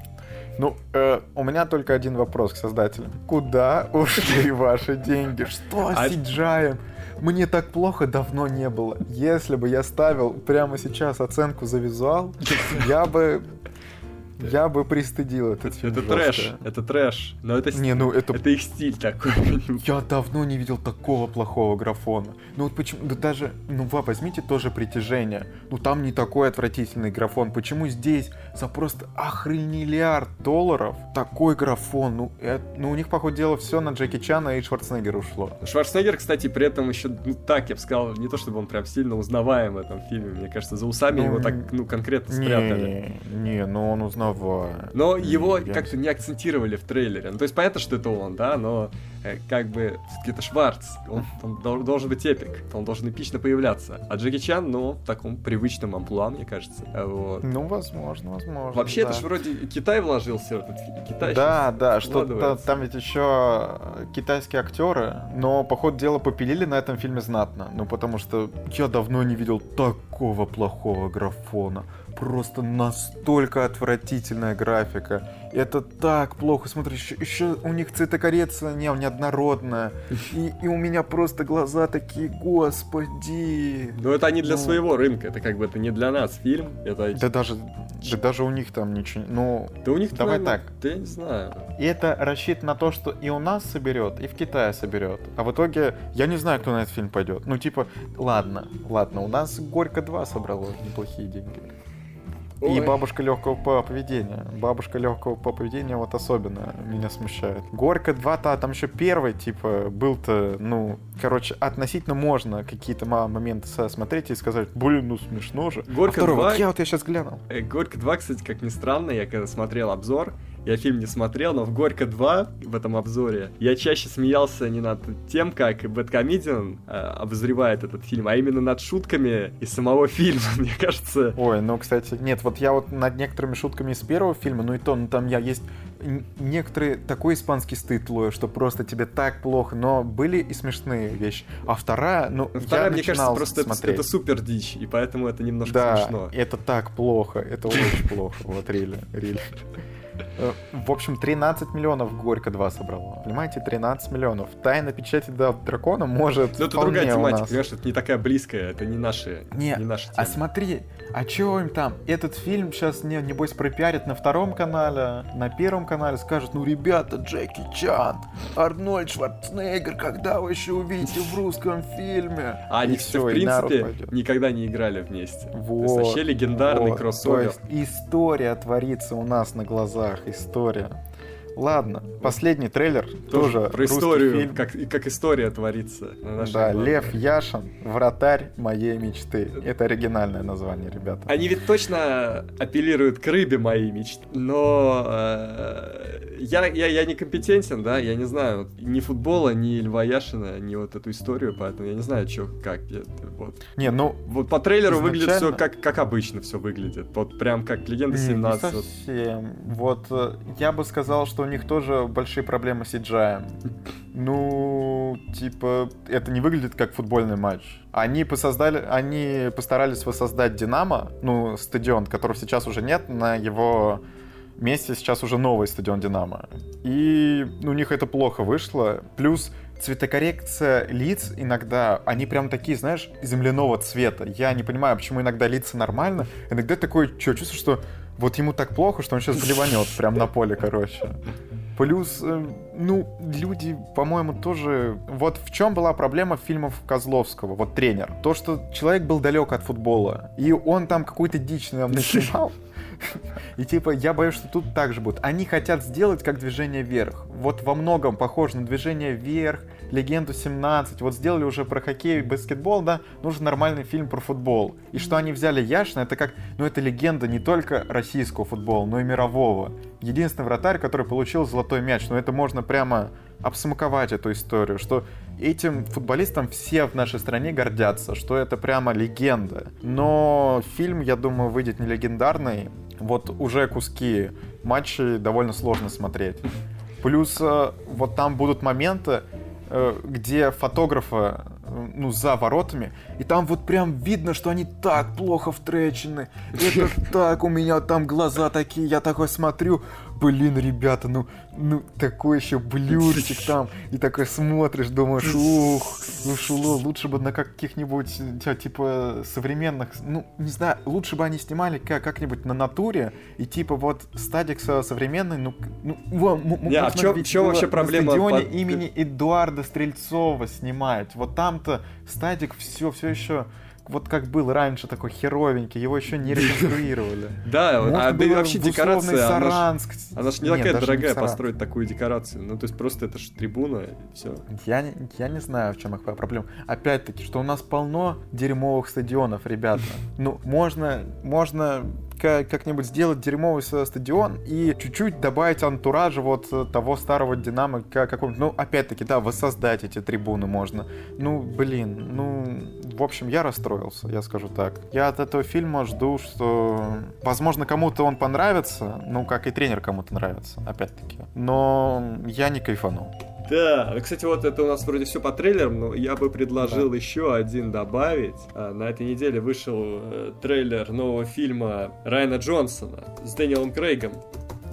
Ну, э, у меня только один вопрос к создателям. Куда ушли [laughs] ваши деньги? Что А- с CGI? Мне так плохо давно не было. Если бы я ставил прямо сейчас оценку за визуал, я бы... Я бы пристыдил этот фильм. Это жестко. трэш, это трэш. Но это, Не, ну это... это их стиль такой. [laughs] Я давно не видел такого плохого графона. Ну вот почему... Да даже... Ну вы возьмите тоже притяжение. Ну там не такой отвратительный графон. Почему здесь за просто охренелиард долларов такой графон? Ну, э- ну у них, походу, дело все на Джеки Чана и Шварценеггера ушло. Шварценеггер, кстати, при этом еще, ну так, я бы сказал, не то чтобы он прям сильно узнаваем в этом фильме. Мне кажется, за усами Ну, его так, ну, конкретно спрятали. Не, не, ну он узнавая. Но его Я- как-то не акцентировали в трейлере. Ну, то есть понятно, что это он, да, но э, как бы все-таки это Шварц. Он, он дол- должен быть эпик, он должен эпично появляться. А Джеки Чан, ну, в таком привычном амплуа, мне кажется. Вот. Ну, возможно, возможно. Вообще, да. это же вроде Китай вложился в этот фильм. Китай Да, да, что вкладывается. там ведь еще китайские актеры, но по ходу дела попилили на этом фильме знатно. Ну потому что я давно не видел такого плохого графона. Просто настолько отвратительная графика. Это так плохо. Смотри, еще, еще у них цветокоррекция не, неоднородная. [laughs] И, и у меня просто глаза такие, господи. Ну, это они для Ну. своего рынка, это как бы это не для нас фильм. Это... Да даже, да даже у них там ничего... Ну, Да у них, Давай наверное, так. Да я не знаю. И это рассчитано на то, что и у нас соберет, и в Китае соберет. А в итоге я не знаю, кто на этот фильм пойдет. Ну, типа, ладно, ладно, у нас Горько 2 собрало неплохие деньги. И Ой. бабушка легкого поведения. Бабушка легкого поведения вот особенно меня смущает. Горько 2-то, там еще первый, типа, был-то, ну, короче, относительно можно какие-то моменты смотреть и сказать, блин, ну смешно же. Горько а второй, 2 вот я вот я сейчас глянул. Э, Горько 2, кстати, как ни странно, я когда смотрел обзор, я фильм не смотрел, но в Горько 2, в этом обзоре, я чаще смеялся не над тем, как Бэткомедиан э, обозревает этот фильм, а именно над шутками из самого фильма, [laughs] мне кажется. Ой, ну, кстати, нет, вот я вот над некоторыми шутками из первого фильма, ну и то, ну там я есть некоторые такой испанский стыд ловил, что просто тебе так плохо, но были и смешные вещи. А вторая, ну, Но вторая, я мне кажется, просто это, смотреть. это супер дичь, и поэтому это немножко Да, смешно. это так плохо, это очень плохо, вот, рели, рели. Э, В общем, 13 миллионов Горько 2 собрало. Понимаете, 13 миллионов. Тайна печати да, дракона может Но это вполне другая тематика, понимаешь, это не такая близкая, это не наши, Не, не наши А темы. смотри, а чё им там? Этот фильм сейчас, не, небось, пропиарят на втором канале, на первом канале скажут, ну, ребята, Джеки Чан, Арнольд Шварценеггер, когда вы еще увидите в русском фильме? А они, всё, в принципе, никогда не играли вместе. То есть Вот, вообще легендарный вот. кроссовер. То есть история творится у нас на глазах, история. Ладно, последний трейлер, тоже, Тоже про историю, фильм. как, как история творится. на Да, глазах. Лев Яшин, вратарь моей мечты. Это оригинальное название, ребята. Они ведь точно апеллируют к рыбе моей мечты. Но э, я, я, я не компетентен, да, я не знаю ни футбола, ни Льва Яшина, ни вот эту историю, поэтому я не знаю, что, как. я- вот. Не, ну, вот по трейлеру выглядит все Изначально- как, как обычно все выглядит. Вот прям как Легенда Не, 17. Не вот. совсем. Вот э, я бы сказал, что у них тоже большие проблемы с CGI. Ну, типа, это не выглядит как футбольный матч. Они посоздали, они постарались воссоздать Динамо, ну, стадион, которого сейчас уже нет, на его месте сейчас уже новый стадион Динамо. И у них это плохо вышло. Плюс цветокоррекция лиц иногда, они прям такие, знаешь, земляного цвета. Я не понимаю, почему иногда лица нормально, иногда такое что, чувство, что вот ему так плохо, что он сейчас блеванет прям на поле, короче. Плюс, э, ну, люди, по-моему, тоже... Вот в чем была проблема фильмов Козловского, вот тренер. То, что человек был далек от футбола, и он там какую-то дичь нам наснимал. И типа, я боюсь, что тут так же будет. Они хотят сделать как движение вверх. Вот во многом похоже на движение вверх, легенду 17. Вот сделали уже про хоккей и баскетбол, да, нужен нормальный фильм про футбол. И что они взяли Яшина, это как, ну это легенда не только российского футбола, но и мирового. Единственный вратарь, который получил золотой мяч. Но это можно прямо обсмаковать эту историю, что этим футболистам все в нашей стране гордятся, что это прямо легенда. Но фильм, я думаю, выйдет не легендарный. Вот уже куски матчей довольно сложно смотреть. Плюс э, вот там будут моменты, где фотографа ну, за воротами, и там вот прям видно, что они так плохо втречены. Это [laughs] так, у меня там глаза такие, я такой смотрю, блин, ребята, ну, ну такой еще блюрчик там, и такой смотришь, думаешь, ух, ну шуло, лучше бы на каких-нибудь, типа, современных, ну, не знаю, лучше бы они снимали как-нибудь на натуре, и типа вот стадик современный, ну, ну, не, а в чем, в чем вообще проблема? На стадионе под... имени Эдуарда Стрельцова снимать, вот там-то стадик все, все еще вот как был раньше такой херовенький, его еще не [laughs] реконструировали. Да, а вообще декорация, Саранск. она ж не такая дорогая построить такую декорацию. Ну, то есть просто это ж трибуна, и все. Я, я не знаю, в чем их проблема. Опять-таки, что у нас полно дерьмовых стадионов, ребята. Ну, можно, можно как-нибудь сделать дерьмовый стадион и чуть-чуть добавить антуража вот того старого Динамо какого-нибудь. Ну, опять-таки, да, воссоздать эти трибуны можно. Ну, блин, ну, в общем, я расстроился, я скажу так. Я от этого фильма жду, что, возможно, кому-то он понравится, ну, как и тренер кому-то нравится, опять-таки. Но я не кайфанул. Да, кстати, вот это у нас вроде все по трейлерам, но я бы предложил да. еще один добавить. А, на этой неделе вышел э, трейлер нового фильма Райана Джонсона с Дэниелом Крейгом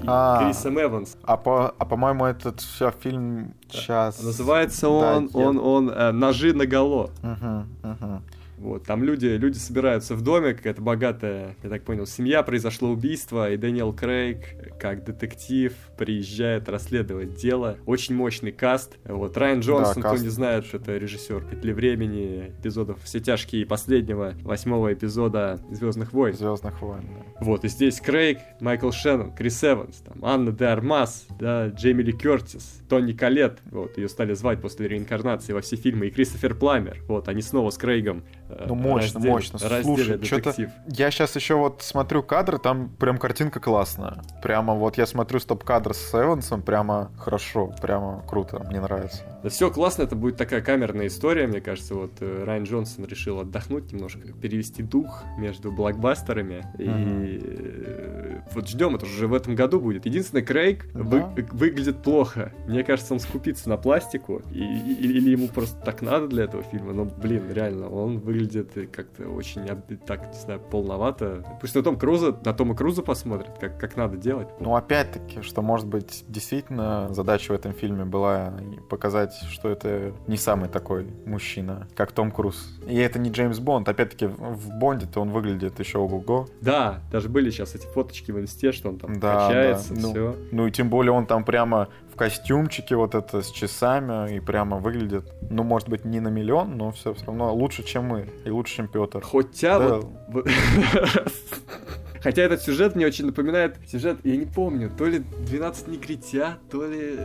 и а, Крисом Эванс. А по, а по-моему этот все фильм сейчас. Называется он, да, он, он, он э, "Ножи на голо". Угу, угу. Вот, там люди, люди собираются в доме, какая-то богатая, я так понял, семья, произошло убийство, и Дэниел Крейг, как детектив, приезжает расследовать дело. Очень мощный каст. Вот, Райан Джонсон, да, кто не знает, это режиссер «Петли времени», эпизодов «Все тяжкие» и последнего, восьмого эпизода «Звездных войн». «Звездных войн», да. Вот, и здесь Крейг, Майкл Шеннон, Крис Эванс, там, Анна де Армас, да, Джейми Ли Кертис, Тони Калет, вот, ее стали звать после реинкарнации во все фильмы, и Кристофер Пламер, вот, они снова с Крейгом Э, ну, мощно, раздел, мощно. Слушай, что-то... Я сейчас еще вот смотрю кадры, там прям картинка классная. Прямо вот я смотрю стоп-кадр с Эвансом, прямо хорошо, прямо круто, мне нравится. Да все классно, это будет такая камерная история, мне кажется. Вот э, Райан Джонсон решил отдохнуть немножко, перевести дух между блокбастерами. И mm-hmm. вот ждем, это уже в этом году будет. Единственный Крейг да. вы, выглядит плохо. Мне кажется, он скупится на пластику, и, или ему просто так надо для этого фильма. Но, блин, реально, он выглядит выглядит как-то очень, так, не знаю, полновато. Пусть на Том Круза, на Тома Круза посмотрят, как, как надо делать. Ну, опять-таки, что, может быть, действительно задача в этом фильме была показать, что это не самый такой мужчина, как Том Круз. И это не Джеймс Бонд. Опять-таки, в Бонде-то он выглядит еще ого-го. Да, даже были сейчас эти фоточки в инсте, что он там да, качается, да. Ну, все. Ну и тем более он там прямо костюмчике вот это с часами и прямо выглядит, ну, может быть, не на миллион, но все, все равно лучше, чем мы и лучше, чем Петр. Хотя да. вот... [laughs] Хотя этот сюжет мне очень напоминает сюжет, я не помню, то ли 12 негритят, то ли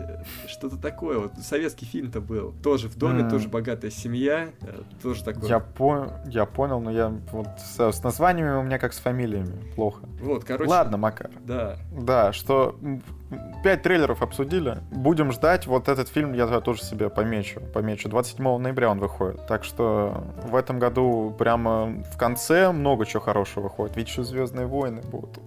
что-то такое. Вот советский фильм-то был. Тоже в доме, mm. тоже богатая семья, э, тоже такое. Я, по... я понял, но я вот с, с названиями у меня как с фамилиями. Плохо. Вот, короче. Ладно, Макар. Да. Да, что пять трейлеров обсудили. Будем ждать. Вот этот фильм я тоже себе помечу. Помечу. 27 ноября он выходит. Так что в этом году прямо в конце много чего хорошего выходит. Ведь еще Звездные войны будут.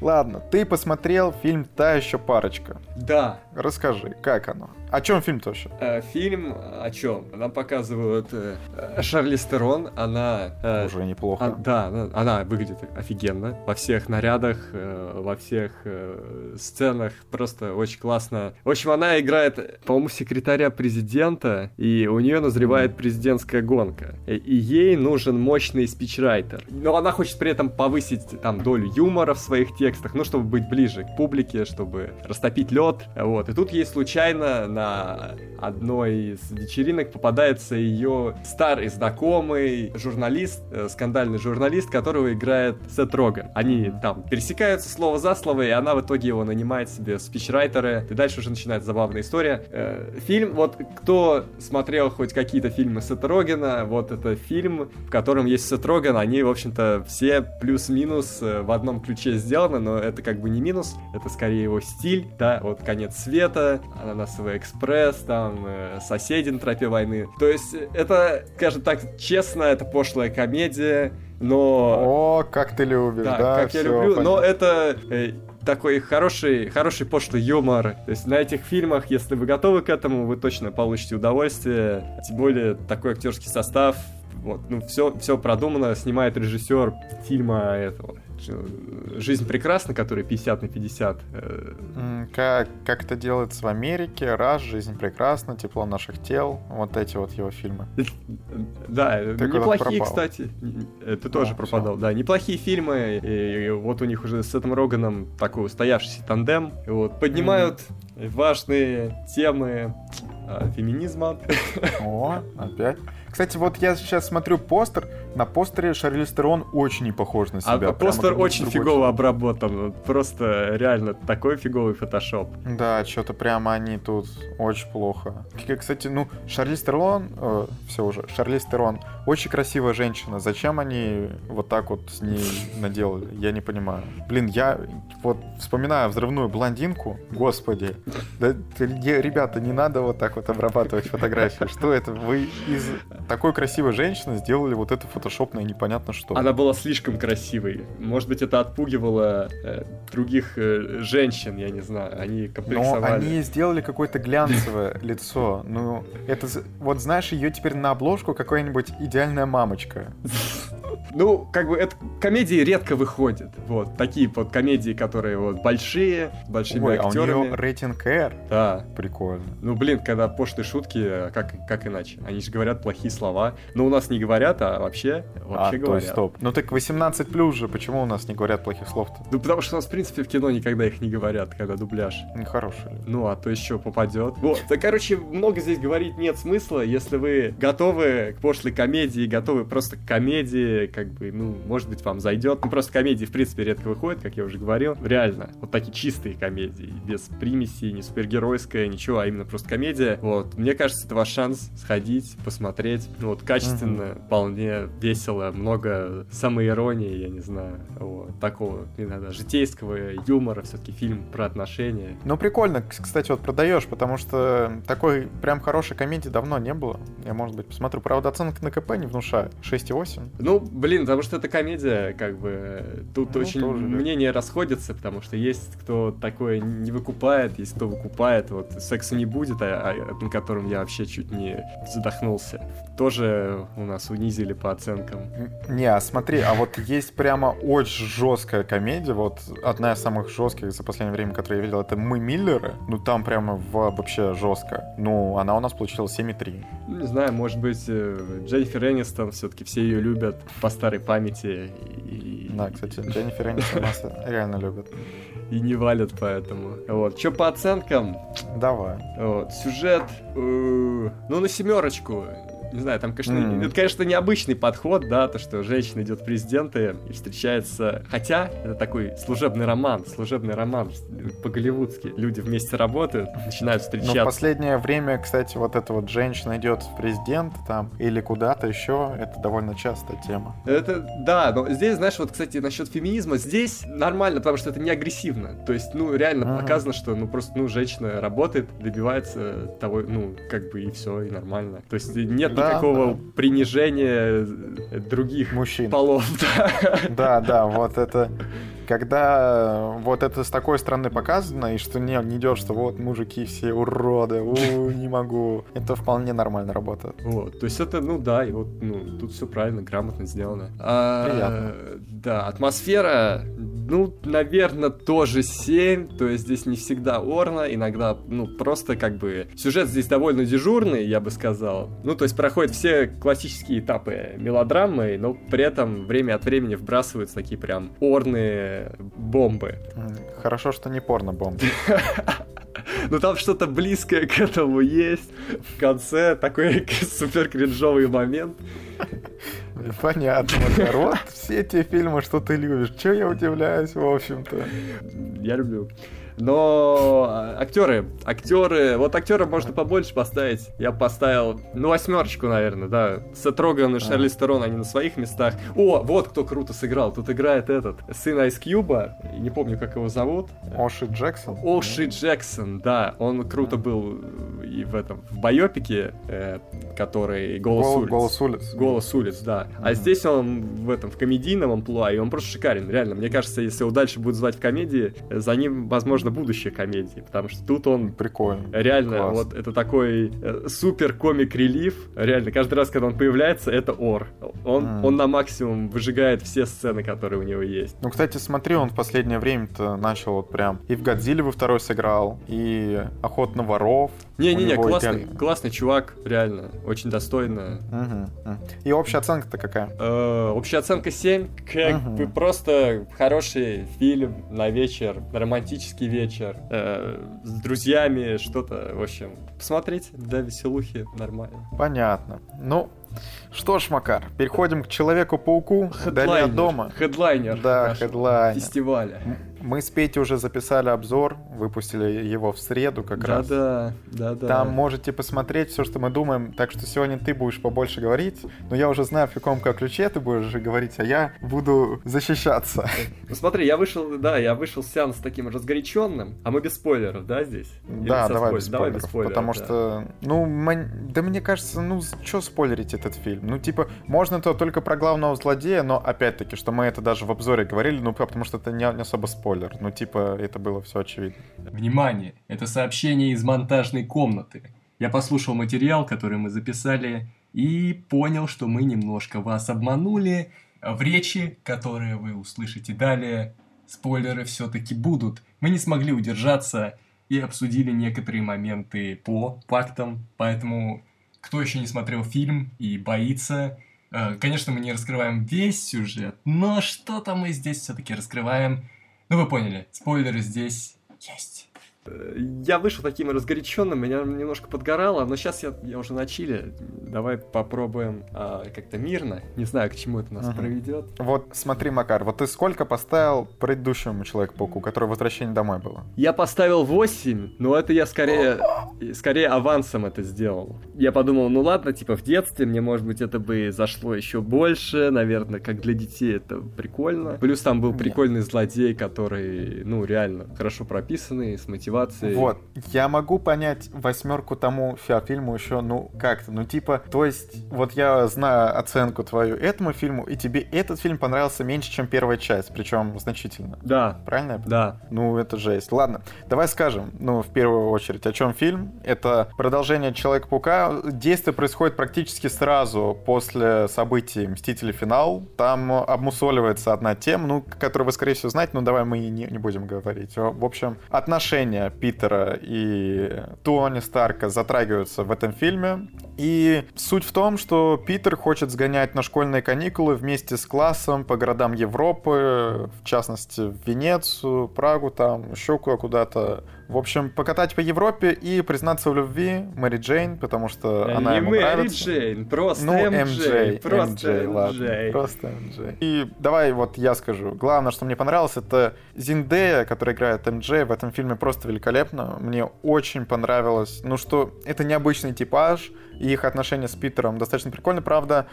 Ладно, ты посмотрел фильм «Та еще парочка». Да. Расскажи, как оно? О чем фильм тоже? Э, фильм о чем? Нам показывают э, Шарли Стерон, она... Э, Уже неплохо. А, да, она, она выглядит офигенно. Во всех нарядах, э, во всех э, сценах, просто очень классно. В общем, она играет, по-моему, секретаря президента, и у нее назревает президентская гонка. И, и ей нужен мощный спичрайтер. Но она хочет при этом повысить там долю юмора в своих текстах, ну, чтобы быть ближе к публике, чтобы растопить лед. Вот. И тут ей случайно на одной из вечеринок попадается ее старый знакомый журналист, э, скандальный журналист, которого играет Сет Роган. Они там пересекаются слово за слово, и она в итоге его нанимает себе спичрайтеры, и дальше уже начинается забавная история. Э, фильм, вот кто смотрел хоть какие-то фильмы Сета Рогана, вот это фильм, в котором есть Сет Роган, они, в общем-то, все плюс-минус э, в одном ключе сделаны, но это как бы не минус, это скорее его стиль, да, вот конец света, света», «Ананасовый экспресс», там э, «Соседи на тропе войны». То есть это, скажем так, честно, это пошлая комедия, но... О, как ты любишь, да, да как я люблю, понятно. но это э, такой хороший, хороший пошлый юмор. То есть на этих фильмах, если вы готовы к этому, вы точно получите удовольствие. Тем более такой актерский состав. Вот, ну, все, все продумано, снимает режиссер фильма этого Жизнь прекрасна, который 50 на 50. Э. Как, как это делается в Америке, раз, Жизнь прекрасна, Тепло наших тел, вот эти вот его фильмы. Да, Ты неплохие, кстати. Ты тоже пропадал, да. Неплохие фильмы, и вот у них уже с этим Роганом такой устоявшийся тандем. Вот поднимают важные темы феминизма. О, опять. Кстати, вот я сейчас смотрю постер, на постере Шарлиз Терон очень не похож на себя. А постер очень фигово человек. обработан, просто реально такой фиговый фотошоп. Да, что-то прямо они тут очень плохо. Кстати, ну, Шарлиз Терон, э, все уже, Шарлиз Терон, очень красивая женщина. Зачем они вот так вот с ней наделали? Я не понимаю. Блин, я вот вспоминаю взрывную блондинку, господи, да, ребята, не надо вот так вот обрабатывать фотографии. Что это? Вы из такой красивой женщины сделали вот это фотошопное непонятно что. Она была слишком красивой. Может быть, это отпугивало э, других э, женщин, я не знаю. Они комплексовали. Но они сделали какое-то глянцевое [laughs] лицо. Ну, это... Вот знаешь, ее теперь на обложку какая-нибудь идеальная мамочка. [laughs] Ну, как бы, это комедии редко выходят. Вот, такие вот комедии, которые вот большие, большими Ой, актерами. а у нее рейтинг R. Да. Прикольно. Ну, блин, когда пошлые шутки, как, как иначе? Они же говорят плохие слова. Но у нас не говорят, а вообще, вообще а, говорят. То стоп. Ну так 18 плюс же, почему у нас не говорят плохих слов-то? Ну, потому что у нас, в принципе, в кино никогда их не говорят, когда дубляж. Нехороший. Ну, а то еще попадет. Вот. Да, короче, много здесь говорить нет смысла, если вы готовы к пошлой комедии, готовы просто к комедии, как бы, ну, может быть, вам зайдет. Ну, просто комедии, в принципе, редко выходят, как я уже говорил. Реально, вот такие чистые комедии, без примесей, не супергеройская, ничего, а именно просто комедия. Вот, мне кажется, это ваш шанс сходить, посмотреть. Ну, вот, качественно, uh-huh. вполне весело, много самоиронии, я не знаю, вот, такого, иногда, житейского юмора, все-таки фильм про отношения. Ну, прикольно, кстати, вот продаешь, потому что такой прям хорошей комедии давно не было. Я, может быть, посмотрю. Правда, оценка на КП не внушает. 6,8. Ну, блин, потому что это комедия, как бы, тут ну, очень тоже, мнения да. расходятся, потому что есть кто такое не выкупает, есть кто выкупает, вот секса не будет, а, а, на котором я вообще чуть не задохнулся. Тоже у нас унизили по оценкам. Не, а смотри, а вот есть прямо очень жесткая комедия, вот одна из самых жестких за последнее время, которую я видел, это «Мы Миллеры», ну там прямо вообще жестко. Ну, она у нас получила 7,3. Не знаю, может быть, э, Дженнифер Энистон, все-таки все ее любят по старой памяти. И... Да, кстати, Дженнифер Энистон нас реально любят. И не валят поэтому. Вот. Что по оценкам? Давай. Вот. Сюжет, э, ну, на семерочку не знаю, там, конечно, mm. это, конечно, необычный подход, да, то, что женщина идет в президенты и встречается, хотя это такой служебный роман, служебный роман по-голливудски. Люди вместе работают, начинают встречаться. Но в последнее время, кстати, вот эта вот женщина идет в президент там или куда-то еще, это довольно частая тема. Это, да, но здесь, знаешь, вот, кстати, насчет феминизма, здесь нормально, потому что это не агрессивно. То есть, ну, реально mm-hmm. показано, что, ну, просто, ну, женщина работает, добивается того, ну, как бы и все, и нормально. То есть нет да, никакого да. принижения других Мужчин. полов. [laughs] Да, да, вот это когда вот это с такой стороны показано, и что не, не идет, что вот мужики все уроды, у, [laughs] не могу. Это вполне нормально работает. Вот, то есть это, ну да, и вот, ну, тут все правильно, грамотно сделано. А, Приятно. Да, атмосфера, ну, наверное, тоже 7, то есть здесь не всегда орно, иногда, ну, просто как бы сюжет здесь довольно дежурный, я бы сказал. Ну, то есть проходят все классические этапы мелодрамы, но при этом время от времени вбрасываются такие прям орные бомбы. Хорошо, что не порно-бомбы. [laughs] Ну там что-то близкое к этому есть. В конце такой [laughs] супер кринжовый момент. Понятно, народ. [laughs] Все те фильмы, что ты любишь. Че я удивляюсь, в общем-то. Я люблю. Но а, актеры, актеры, вот актера можно побольше поставить. Я поставил, ну, восьмерочку, наверное, да. Сет Роган и Шарли Стерон, они на своих местах. О, вот кто круто сыграл. Тут играет этот, сын Айс Кьюба, не помню, как его зовут. Оши Джексон. Оши Джексон, да. Он круто был и в этом, в байопике, э, который «Голос Гол- улиц». Голос улиц. Голос улиц, да. А здесь он в этом, в комедийном амплуа, и он просто шикарен, реально. Мне кажется, если его дальше будут звать в комедии, э, за ним, возможно, будущее комедии, потому что тут он Прикольно. реально, Класс. вот это такой э, супер комик-релив. Реально, каждый раз, когда он появляется, это ор. Он, М. он на максимум выжигает все сцены, которые у него есть. Ну, кстати, смотри, он в последнее время-то начал вот прям и в Годзилле во второй сыграл, и Охот на воров. Не-не-не, классный, идеально. классный чувак, реально, очень достойно. Мгм, мгм. И общая оценка-то какая? Э, общая оценка 7, как Мгм. бы просто хороший фильм на вечер, романтический вечер, э, с друзьями, что-то, в общем, посмотрите, да, веселухи, нормально. Понятно. Ну, что ж, Макар, переходим к Человеку-пауку, Дали от дома. Хедлайнер Да, хедлайнер. фестиваля. Мы с Петей уже записали обзор, выпустили его в среду как раз. Да-да, да-да. Там можете посмотреть все, что мы думаем. Так что сегодня ты будешь побольше говорить. Но я уже знаю, в каком как ключе ты будешь говорить, а я буду защищаться. Ну смотри, я вышел, да, я вышел с сеанс таким разгоряченным, а мы без спойлеров, да, здесь? Или да, давай без Давай спойлеров. без спойлеров, потому да. что, ну, мон- да мне кажется, ну, что спойлерить этот фильм? Ну, типа, можно то только про главного злодея, но опять-таки, что мы это даже в обзоре говорили, ну, потому что это не, не особо спойлер. Ну, типа, это было все очевидно. Внимание! Это сообщение из монтажной комнаты. Я послушал материал, который мы записали, и понял, что мы немножко вас обманули. В речи, которые вы услышите далее, спойлеры все-таки будут. Мы не смогли удержаться и обсудили некоторые моменты по фактам, поэтому кто еще не смотрел фильм и боится, э, конечно, мы не раскрываем весь сюжет, но что-то мы здесь все-таки раскрываем. Ну вы поняли, спойлеры здесь есть. Я вышел таким разгоряченным, меня немножко подгорало, но сейчас я, я уже на чиле. Давай попробуем а, как-то мирно. Не знаю, к чему это нас Мгм. проведет. Вот, смотри, Макар, вот ты сколько поставил предыдущему Человеку-пауку, который возвращение домой было? Я поставил 8, но это я скорее, [gasps] скорее авансом это сделал. Я подумал, ну ладно, типа в детстве мне, может быть, это бы зашло еще больше, наверное, как для детей это прикольно. Плюс там был прикольный злодей, который, ну, реально хорошо прописанный, с мотивацией. Вот, я могу понять восьмерку тому фи- фильму еще, ну, как-то, ну, типа, то есть, вот я знаю оценку твою этому фильму, и тебе этот фильм понравился меньше, чем первая часть, причем значительно. Да, Правильно? я да. Ну, это жесть. Ладно, давай скажем, ну, в первую очередь, о чем фильм. Это продолжение Человека-паука. Действие происходит практически сразу после событий Мстители Финал. Там обмусоливается одна тема, ну, которую вы, скорее всего, знаете, но давай мы не, не будем говорить. В общем, отношения Питера и Тони Старка затрагиваются в этом фильме. И суть в том, что Питер хочет сгонять на школьные каникулы вместе с классом по городам Европы, в частности, в Венецию, Прагу, там, еще куда-то. В общем, покатать по Европе и признаться в любви Мэри Джейн, потому что Да она не ему Мэри нравится. Джейн, просто Ну, MJ, MJ, просто MJ, ладно, MJ. просто MJ. И давай вот я скажу. Главное, что мне понравилось, это Зиндея, которая играет MJ в этом фильме просто великолепно. Мне очень понравилось. Ну что, это необычный типаж, и их отношения с Питером достаточно прикольно. Правда,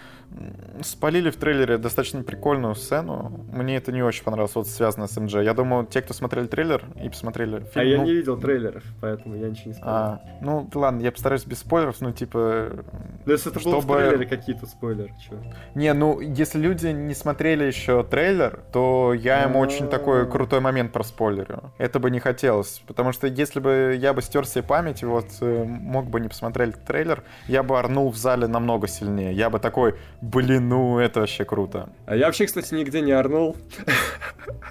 спалили в трейлере достаточно прикольную сцену. Мне это не очень понравилось, вот связано с MJ. Я думаю, те, кто смотрели трейлер и посмотрели фильм... А я ну, не видел трейлеров, поэтому я ничего не скажу. а, ну, ладно, я постараюсь без спойлеров, ну, типа... Ну, если это было в чтобы- трейлере какие-то спойлеры, чё? Не, ну, если люди не смотрели еще трейлер, то я ему очень такой крутой момент проспойлерю. Это бы не хотелось, потому что если бы я бы стер себе память, и вот э, мог бы не посмотреть трейлер, я бы орнул в зале намного сильнее. Я бы такой, блин, ну это вообще круто. А я вообще, кстати, нигде не орнул.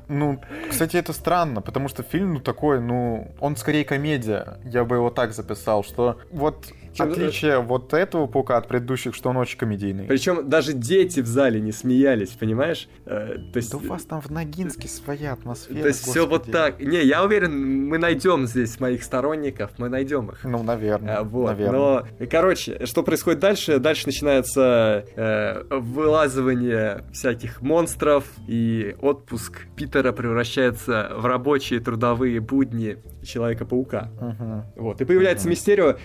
Ну, кстати, это странно, потому что фильм, ну, такой, ну, он скорее комедия. Я бы его так записал, что вот отличие вот этого паука от предыдущих, что он очень комедийный. Причем даже дети в зале не смеялись, понимаешь? Э, то есть... Да у вас там в Ногинске своя атмосфера. То есть все вот так. Не, я уверен, мы найдем здесь моих сторонников, мы найдем их. Ну, наверное. А, вот. наверное. Но, короче, что происходит дальше? Дальше начинается э, вылазывание всяких монстров, и отпуск Питера превращается в рабочие трудовые будни Человека-паука. Мгм. Вот. И появляется Мгм. Мистерио, э,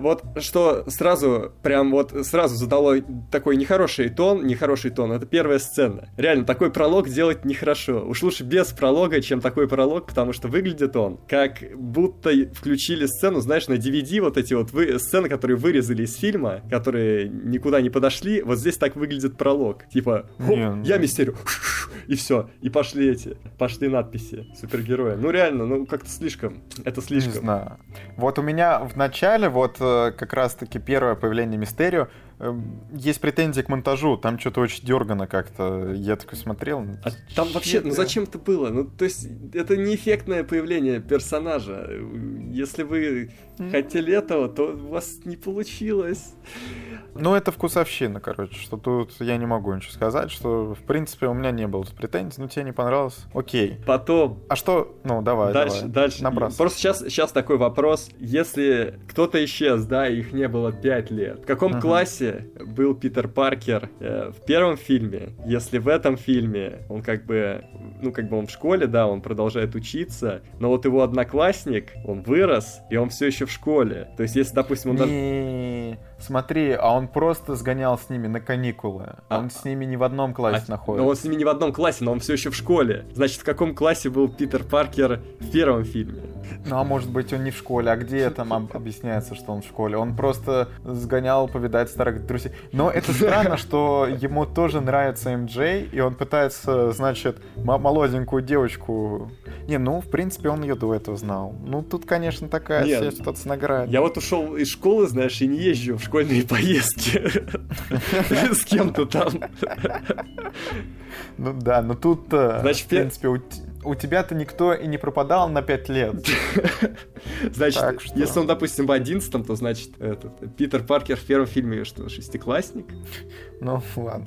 вот что сразу, прям вот сразу задало такой нехороший тон, нехороший тон, это первая сцена. Реально, такой пролог делать нехорошо. Уж лучше без пролога, чем такой пролог, потому что выглядит он как будто включили сцену, знаешь, на DVD вот эти вот вы- сцены, которые вырезали из фильма, которые никуда не подошли, вот здесь так выглядит пролог. Типа, «Хоп, Не, ну- я Мистерио, [laughs] и все, и пошли эти, пошли надписи супергероя. Ну реально, ну как-то слишком, это Не слишком. знаю. Вот у меня в начале, вот э, как раз-таки первое появление Мистерио, есть претензии к монтажу, там что-то очень дергано как-то. Я такой смотрел. ну, А там вообще, ну зачем это было? Ну, то есть, это не эффектное появление персонажа. Если вы М. хотели этого, то у вас не получилось. Ну, это вкусовщина, короче, что тут я не могу ничего сказать, что, в принципе, у меня не было претензий, ну, тебе не понравилось, окей. Потом, А что, ну, давай, дальше, давай, дальше. набрасывай. Просто сейчас, сейчас такой вопрос. Если кто-то исчез, да, их не было 5 лет, в каком Мгм. классе был Питер Паркер э, в первом фильме? Если в этом фильме он как бы, ну, как бы он в школе, да, он продолжает учиться, но вот его одноклассник, он вырос, и он все еще в школе. То есть, если, допустим, он даже... Не, смотри, а он просто сгонял с ними на каникулы. А- Он с ними не в одном классе А, находится. Но он с ними не в одном классе, но он все еще в школе. Значит, в каком классе был Питер Паркер в первом фильме? Ну, а может быть, он не в школе, а где там об- объясняется, что он в школе? Он просто сгонял повидать старых друзей. Но это странно, что ему тоже нравится МД, и он пытается, значит, м- молоденькую девочку... Не, ну, в принципе, он ее до этого знал. Ну, тут, конечно, такая Нет. ситуация награда. Я вот ушел из школы, знаешь, и не езжу в школьные поездки с кем-то там. Ну да, но тут, в пе- принципе, у, тебя-то никто и не пропадал на пять лет. [laughs] Значит, что- если он, допустим, в одиннадцатом, то значит, этот, Питер Паркер в первом фильме что, шестиклассник? Ну, ладно.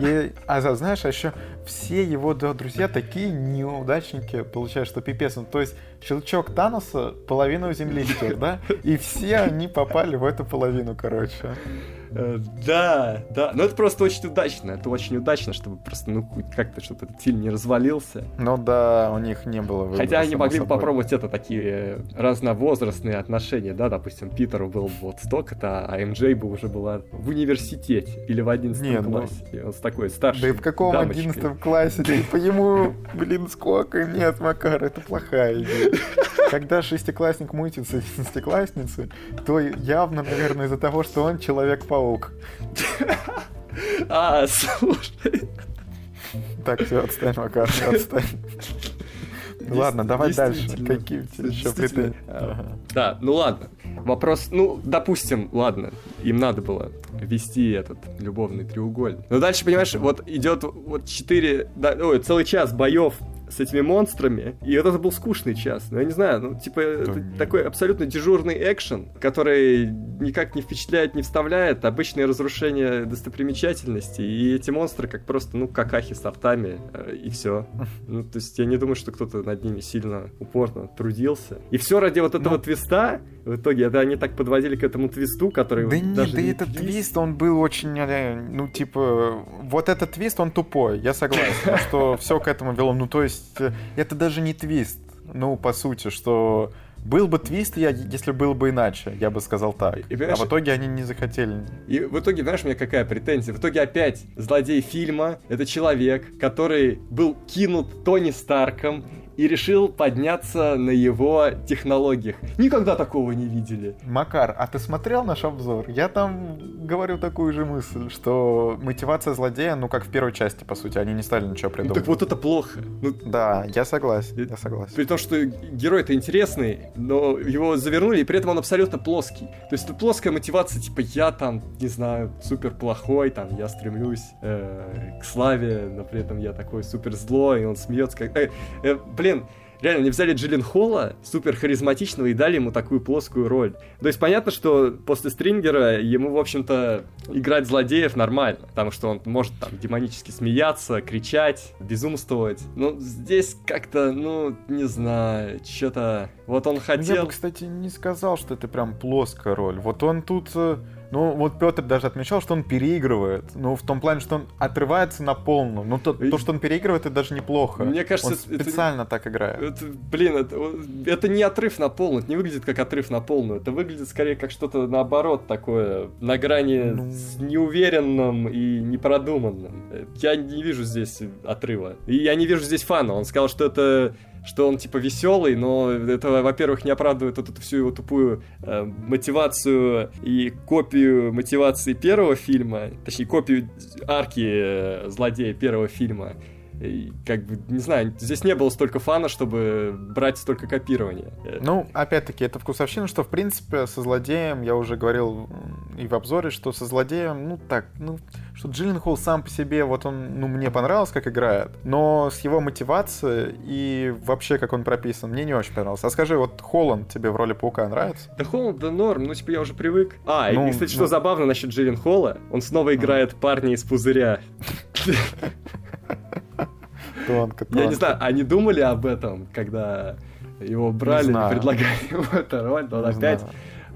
И- а знаешь, а еще все его да, друзья такие неудачники, получается, что пипец. Ну, то есть щелчок Таноса половину Земли стер, да? И все они попали в эту половину, короче. Э, Да, да. Но это просто очень удачно. Это очень удачно, чтобы просто, ну, хоть как-то, чтобы этот фильм не развалился. Ну да, у них не было выбора, Хотя они могли бы попробовать это такие э, разновозрастные отношения, да, допустим, Питеру был вот столько-то, а МJ бы уже была в университете или в 11 Не, ну- классе. Он с такой старшей Да и в каком дамочкой. одиннадцатом классе? Типа ему, блин, сколько? Нет, Макар, это плохая идея. Когда шестиклассник мутится с одиннадцатиклассницей, то явно, наверное, из-за того, что он Человек-паук. [laughs] А, слушай. Так, все, отстань, Макар, отстань. Ладно, давай дальше. Какие у тебя еще претензии? А, Ага. Да, ну ладно. Вопрос, ну, допустим, ладно, им надо было вести этот любовный треугольник. Но дальше, понимаешь, вот идет вот 4, ой, целый час боев с этими монстрами, и вот это был скучный час. Ну, я не знаю, ну, типа, это нет. такой абсолютно дежурный экшен, который никак не впечатляет, не вставляет, обычное разрушение достопримечательностей, и эти монстры как просто, ну, какахи с автами, э, и все. [laughs] Ну, то есть я не думаю, что кто-то над ними сильно упорно трудился. И все ради вот этого Ну. твиста, в итоге, это они так подводили к этому твисту, который Да нет, даже да не этот твист, он был очень, э, ну, типа, вот этот твист, он тупой, я согласен, [laughs] что все к этому вело. Ну, то есть, э, это даже не твист, ну, по сути, что был бы твист, я, если было бы иначе, я бы сказал так. И А в итоге они не захотели. И в итоге, знаешь, у меня какая претензия? В итоге опять злодей фильма — это человек, который был кинут Тони Старком и решил подняться на его технологиях. Никогда такого не видели. Макар, а ты смотрел наш обзор? Я там говорю такую же мысль, что мотивация злодея, ну, как в первой части, по сути, они не стали ничего Ну, придумывать. так вот это плохо. Ну, Да, я согласен, я согласен. При том, что герой-то интересный, но его завернули, и при этом он абсолютно плоский. То есть это плоская мотивация, типа я там, не знаю, супер плохой, там я стремлюсь э, к славе, но при этом я такой супер злой, и он смеется как... э, э, блин, реально, они взяли Джиллин Холла, супер харизматичного, и дали ему такую плоскую роль. То есть понятно, что после Стрингера ему, в общем-то, играть злодеев нормально, потому что он может там демонически смеяться, кричать, безумствовать. Но здесь как-то, ну, не знаю, что-то... Вот он хотел... Я бы, кстати, не сказал, что это прям плоская роль. Вот он тут э, ну, вот Петр даже отмечал, что он переигрывает. Ну, в том плане, что он отрывается на полную. Ну, то, то что он переигрывает, это даже неплохо. Мне кажется, он специально это, так играет. Это, блин, это, это не отрыв на полную. Это не выглядит как отрыв на полную. Это выглядит скорее как что-то наоборот такое, на грани ну... с неуверенным и непродуманным. Я не вижу здесь отрыва. И я не вижу здесь фана. Он сказал, что это что он типа веселый, но это, во-первых, не оправдывает вот эту всю его тупую э, мотивацию и копию мотивации первого фильма, точнее копию арки э, злодея первого фильма. Как бы, не знаю, здесь не было столько фана, чтобы брать столько копирования. Ну, опять-таки, это вкусовщина, что, в принципе, со злодеем, я уже говорил и в обзоре, что со злодеем, ну, так, ну, что Джиллин Холл сам по себе, вот он, ну, мне понравился, как играет, но с его мотивацией и вообще, как он прописан, мне не очень понравился. А скажи, вот Холланд тебе в роли Паука нравится? Да Холланд, да норм, ну, типа, я уже привык. А, ну, и, кстати, ну... что забавно насчет Джиллин Холла, он снова играет mm. парня из пузыря. [laughs] Тонко, тонко. Я не знаю, они думали об этом, когда его брали, предлагали ему эту роль, но он опять,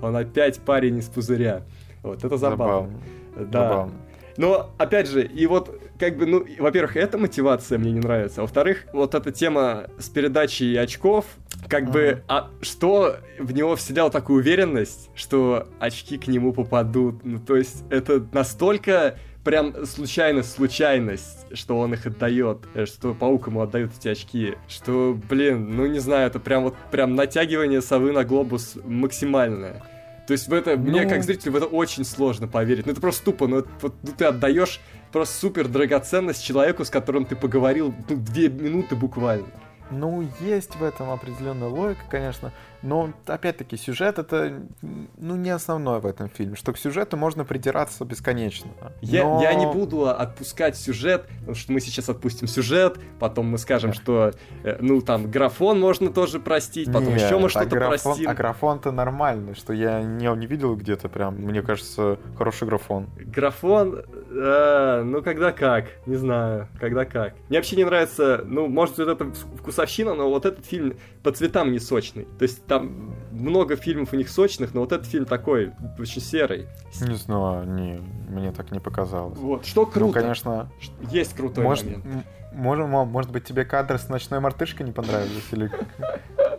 он опять парень из пузыря. Вот, это забавно. забавно. Да. Забавно. Но, опять же, и вот, как бы, ну, во-первых, эта мотивация мне не нравится. Во-вторых, вот эта тема с передачей очков, как mm-hmm. бы, а что в него вселял такую уверенность, что очки к нему попадут? Ну, то есть, это настолько прям случайность, случайность, что он их отдает, э, что паук ему отдают эти очки, что, блин, ну не знаю, это прям вот прям натягивание совы на глобус максимальное. То есть в это, ну... мне как зрителю в это очень сложно поверить. Ну это просто тупо, ну, это, вот, ну ты отдаешь просто супер драгоценность человеку, с которым ты поговорил, ну, две минуты буквально. Ну, есть в этом определенная логика, конечно. Но, опять-таки, сюжет это, ну, не основное в этом фильме, что к сюжету можно придираться бесконечно. Я, Но... я не буду отпускать сюжет, потому что мы сейчас отпустим сюжет, потом мы скажем, что, э, ну, там, графон можно тоже простить, потом Нет, еще мы что-то а графон, простим. А графон-то нормальный, что я не, не видел где-то прям, мне кажется, хороший графон. Графон, э, ну, когда как, не знаю, когда как. Мне вообще не нравится, ну, может, вот это вкусовщина, но вот этот фильм по цветам не сочный. То есть там много фильмов у них сочных, но вот этот фильм такой, очень серый. Не знаю, не, мне так не показалось. Вот, что ну, круто. Ну, конечно. Есть крутой может, момент. Может, может быть, тебе кадры с ночной мартышкой не понравились? Или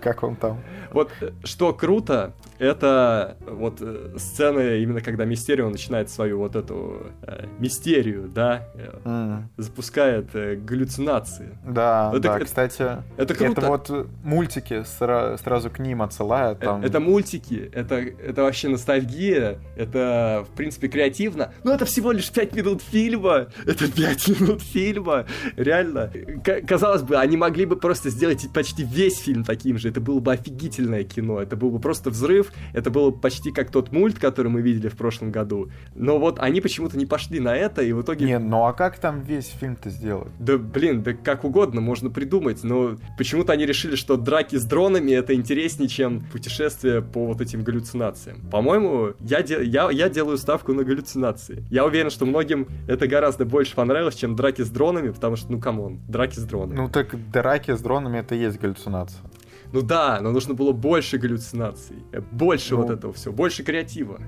как он там? Вот э, что круто, это вот э, сцены, именно когда Мистерио начинает свою вот эту э, мистерию, да, э, mm. запускает э, галлюцинации. Да, это, да, это, кстати, это круто. Это вот мультики сра- сразу к ним отсылают. Там... Это, это мультики, это, это вообще ностальгия, это, в принципе, креативно, но это всего лишь 5 минут фильма, это 5 [laughs] минут фильма, реально. К- казалось бы, они могли бы просто сделать почти весь фильм таким же, это было бы офигительное кино, это был бы просто взрыв, это было почти как тот мульт, который мы видели в прошлом году. Но вот они почему-то не пошли на это, и в итоге... Не, ну а как там весь фильм-то сделать? Да, блин, да как угодно можно придумать, но почему-то они решили, что драки с дронами это интереснее, чем путешествие по вот этим галлюцинациям. По-моему, я, де- я, я делаю ставку на галлюцинации. Я уверен, что многим это гораздо больше понравилось, чем драки с дронами, потому что, ну, come on, драки с дронами. Ну, так драки с дронами это и есть галлюцинация. Ну да, но нужно было больше галлюцинаций, э, больше ну, вот этого всего, больше креатива.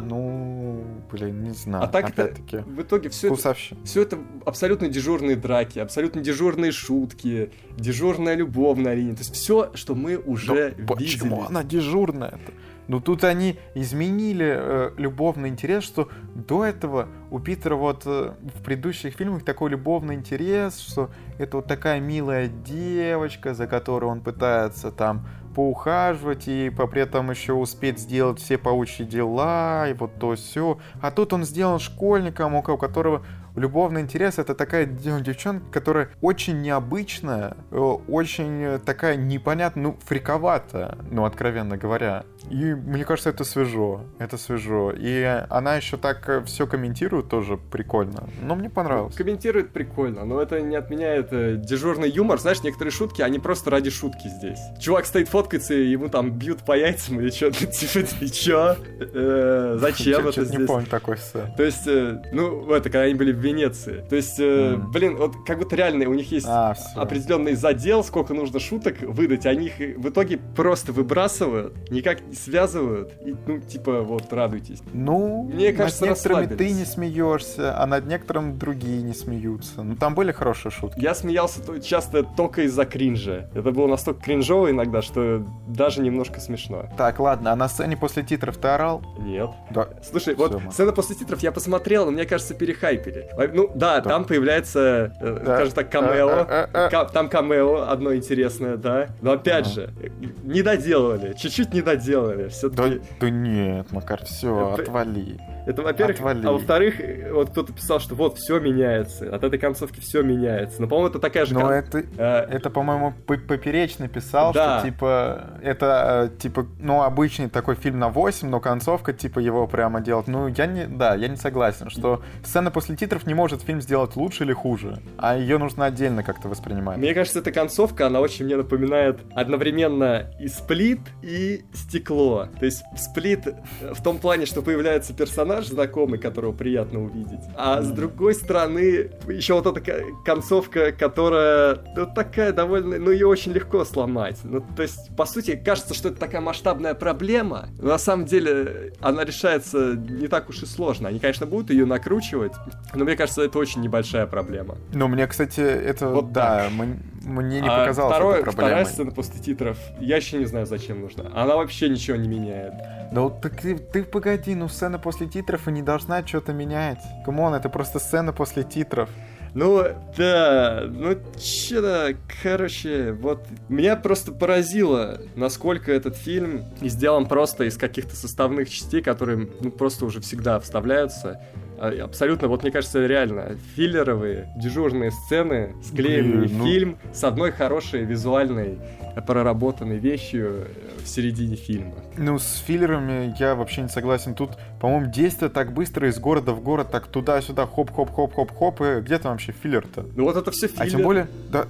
Ну, блин, не знаю. А так это, в итоге все это, все это абсолютно дежурные драки, абсолютно дежурные шутки, дежурная любовная линия. То есть все, что мы уже да видели. Почему она дежурная? -то? Ну тут они изменили э, любовный интерес, что до этого у Питера вот э, в предыдущих фильмах такой любовный интерес, что это вот такая милая девочка, за которой он пытается там поухаживать и при этом еще успеть сделать все паучьи дела и вот то все. А тут он сделан школьником, у которого любовный интерес это такая девчонка, которая очень необычная, э, очень такая непонятная, ну, фриковатая, ну, откровенно говоря. И мне кажется, это свежо, это свежо. И она еще так все комментирует тоже прикольно. Но мне понравилось. Комментирует прикольно, но это не отменяет э, дежурный юмор. Знаешь, некоторые шутки, они просто ради шутки здесь. Чувак стоит фоткается, и ему там бьют по яйцам или что-то. [laughs] Типа, ты чё? Э, зачем [laughs] это здесь? не помню такой сцены. То есть, э, ну, это, когда они были в Венеции. То есть, э, блин, вот как будто реально у них есть А, определенный задел, сколько нужно шуток выдать, они их в итоге просто выбрасывают, никак не связывают, и, ну, типа, вот, радуйтесь. Ну, Мне кажется, над некоторыми ты не смеешься, а над некоторым другие не смеются. Ну, там были хорошие шутки. Я смеялся то- часто только из-за кринжа. Это было настолько кринжово иногда, что даже немножко смешно. Так, ладно, а на сцене после титров ты орал? Нет. Да. Слушай, Всё, вот Мак. сцена после титров я посмотрел, но мне кажется, перехайпили. Ну да, там появляется, э, скажем так, камео. А. Ка- Там камео одно интересное, да. Но опять же, э, не доделали, чуть-чуть не доделали. Да, Все-таки да нет, Макар, все, отвали. это, во-первых, а во-вторых, э, вот кто-то писал, что вот все меняется, от этой концовки все меняется. Но, по-моему, это такая же. Но это, э, это, по-моему, П- Поперечный писал, что, типа, это, э, типа, ну, обычный такой фильм на 8, но концовка, типа, его прямо делать. Ну, я не, да, я не согласен, что сцена после титров не может фильм сделать лучше или хуже, а ее нужно отдельно как-то воспринимать. Мне кажется, эта концовка, она очень мне напоминает одновременно и сплит, и стекло. То есть сплит э, в том плане, что появляется персонаж знакомый, которого приятно увидеть. А с другой стороны, еще вот эта ко- концовка, которая ну, такая довольно... Ну, ее очень легко сломать. Ну, то есть, по сути, кажется, что это такая масштабная проблема, но на самом деле она решается не так уж и сложно. Они, конечно, будут ее накручивать, но мне кажется, это очень небольшая проблема. Ну, мне, кстати, это, Вот да, мне не А показалось второе- это Вторая проблемой. сцена после титров, я еще не знаю, зачем нужна. Она вообще ничего не меняет. Ну, так ты, ты погоди, ну, сцена после титров и не должна что-то менять. Come on, это просто сцена после титров. Ну, да, ну, че-то, короче, вот, меня просто поразило, насколько этот фильм сделан просто из каких-то составных частей, которые, ну, просто уже всегда вставляются. А, Абсолютно, вот мне кажется, реально, филлеровые, дежурные сцены, склеенный Блин, ну- фильм с одной хорошей визуальной проработанной вещью э, в середине фильма. Ну, с филлерами я вообще не согласен. Тут, по-моему, действие так быстро из города в город, так туда-сюда, хоп-хоп-хоп-хоп-хоп. И где там вообще филлер-то? Ну вот это все филлер. А тем более, да,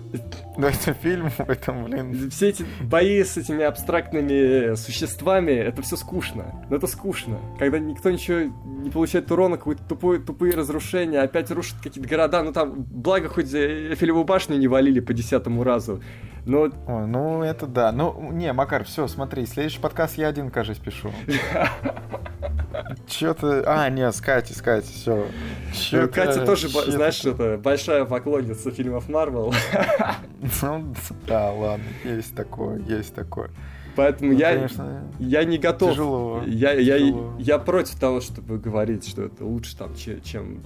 да, это фильм, [laughs] это, блин, Все эти бои с этими абстрактными существами, это все скучно. Но это скучно. Когда никто ничего не получает урона, какие-то тупые, тупые разрушения, опять рушат какие-то города. Ну там, благо, хоть э, Эйфелеву башню не валили по десятому разу. Но Ой, ну это да. Ну, не, Макар, все, смотри, следующий подкаст я один, кажется, пишу. Чё ты... А, не, с Катей, с Катей, все. ну, Катя тоже, бо- знаешь, это большая поклонница фильмов Марвел. Ну, да, ладно, есть такое, есть такое. Поэтому Ну, я, конечно, я не готов. тяжело. Я, я, тяжело. я против того, чтобы говорить, что это лучше там, че- чем...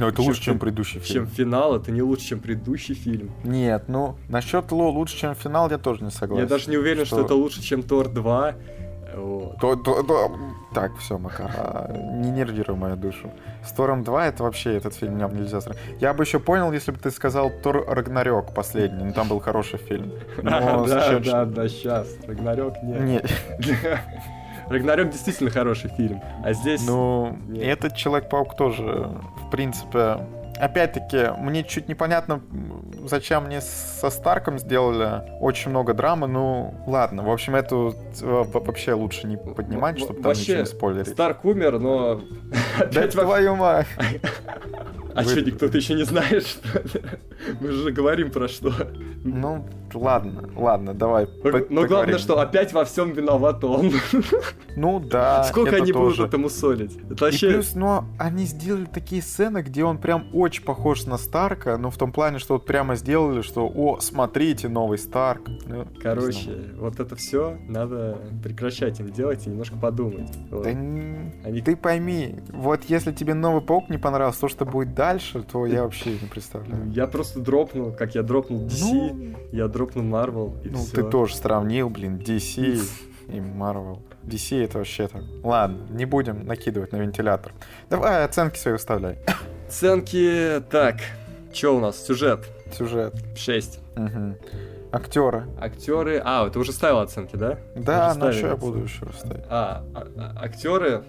Ну, это чем лучше, чем предыдущий Чем фильм. финал, это не лучше, чем предыдущий фильм. Нет, ну, насчет Ло лучше, чем финал, я тоже не согласен. Я даже не уверен, что, Что- это лучше, чем Тор 2. Вот. То- то- то- Так, все, Макар, а, не нервируй мою душу. С Тором 2 это вообще этот фильм нам нельзя сравнить. Я бы еще понял, если бы ты сказал Тор Рагнарёк последний, ну там был хороший фильм. [laughs] Но да, сейчас- да, да, сейчас. Рагнарёк нет. Не, [laughs] Рагнарёк действительно хороший фильм. А здесь... ну, Нет. этот Человек-паук тоже, в принципе... Опять-таки, мне чуть непонятно, зачем мне со Старком сделали очень много драмы. Ну, ладно. В общем, эту э, вообще лучше не поднимать, чтобы там ничего не спойлерить. Старк умер, но... Да твою мать! А что, никто ты еще не знаешь? Мы же говорим про что. Ну, ладно, ладно, давай. Но, по- но главное, что опять во всем виноват он. Ну да. Сколько они будут этому солить? Это И вообще... плюс, ну, они сделали такие сцены, где он прям очень похож на Старка, но в том плане, что вот прямо сделали, что, о, смотрите, новый Старк. Ну, Короче, вот это все надо прекращать им делать и немножко подумать. Вот. Да не- Они- Ты пойми, вот если тебе новый паук не понравился, то, что будет дальше, то я вообще не представляю. Я просто дропнул, как я дропнул DC, Ну, я дропнул Marvel, и ну всё. ты тоже сравнил, блин, DC и Marvel. DC это вообще так. Ладно, не будем накидывать на вентилятор. Давай оценки свои выставляй. Оценки... Так, что у нас? Сюжет. Сюжет. 6. Угу. Актеры. Актеры... А, ты уже ставил оценки, да? Да, на ставили что я буду еще ставить? А, а- а- актеры...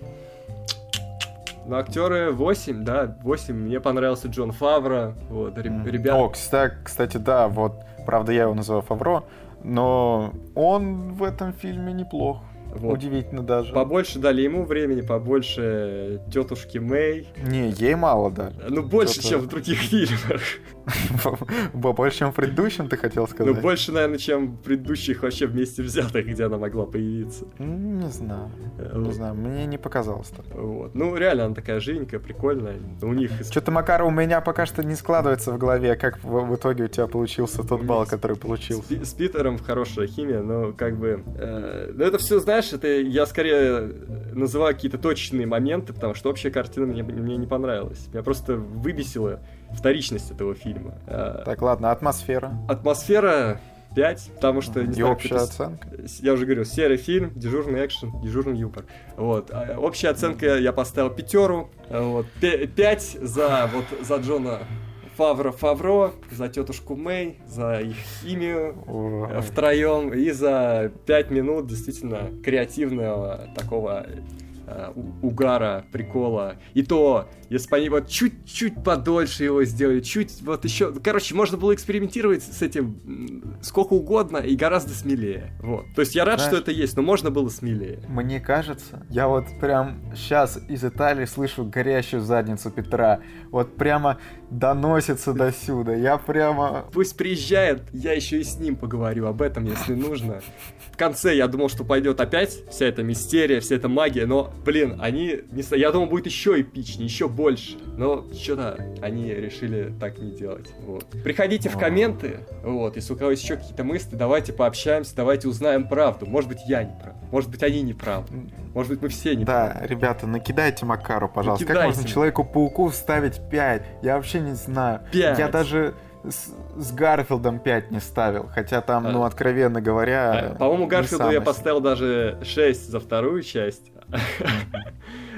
Ну, актеры 8, да, 8. Мне понравился Джон Фавро. Вот, ре- М. ребят... О, кстати, кстати, да, вот, правда, я его называю Фавро, но он в этом фильме неплох. вот. Удивительно даже. Побольше дали ему времени, побольше тетушки Мэй. Не, ей мало даже. Ну, больше, Что-то- чем в других [laughs] фильмах. [laughs] Больше, чем в предыдущем, ты хотел Ну, сказать? больше, наверное, чем в предыдущих вообще вместе взятых, где она могла появиться. Не знаю. Не знаю, мне не показалось так. Вот. Ну, реально, она такая живенькая, прикольная. У них... Что-то, Макар, у меня пока что не складывается в голове, как в, итоге у тебя получился тот балл, который получился. С Питером хорошая химия, но как бы... э, ну, это все, знаешь, это я скорее называю какие-то точечные моменты, потому что общая картина мне, не понравилась. Меня просто выбесила вторичность этого фильма. Э, Так, ладно, атмосфера Атмосфера 5, потому что... не и знаю, общая оценка. Я уже говорил, серый фильм, дежурный экшен, дежурный юмор. Вот. А Общая оценка я поставил пятеру. Вот. Пе- Пять за, вот, за Джона Фавро Фавро, за тетушку Мэй, за их э, втроем и за пять минут действительно креативного такого угара, прикола. И то, если бы они вот чуть-чуть подольше его сделали, чуть вот еще... Короче, можно было экспериментировать с этим сколько угодно и гораздо смелее. Вот. То есть я рад, что Знаешь- это есть, но можно было смелее. Мне кажется, я вот прям сейчас из Италии слышу горящую задницу Петра. Вот прямо доносится до сюда. Я прямо... Пусть приезжает, я еще и с ним поговорю об этом, если нужно. В конце я думал, что пойдет опять вся эта мистерия, вся эта магия, но, блин, они... Не... Я думал, будет еще эпичнее, еще больше. Но что-то они решили так не делать. Вот. Приходите в О. комменты, вот, если у кого есть еще какие-то мысли, давайте пообщаемся, давайте узнаем правду. Может быть, я не прав, может быть, они не правы, может быть, мы все не Да, правы. ребята, накидайте Макару, пожалуйста. Как Накидайте можно мне. Человеку-пауку ставить 5? Я вообще не знаю. Пять. Я даже с, с Гарфилдом 5 не ставил. Хотя там, ну, А. откровенно говоря... А, По-моему, Гарфилду я поставил даже 6 за вторую часть. [laughs]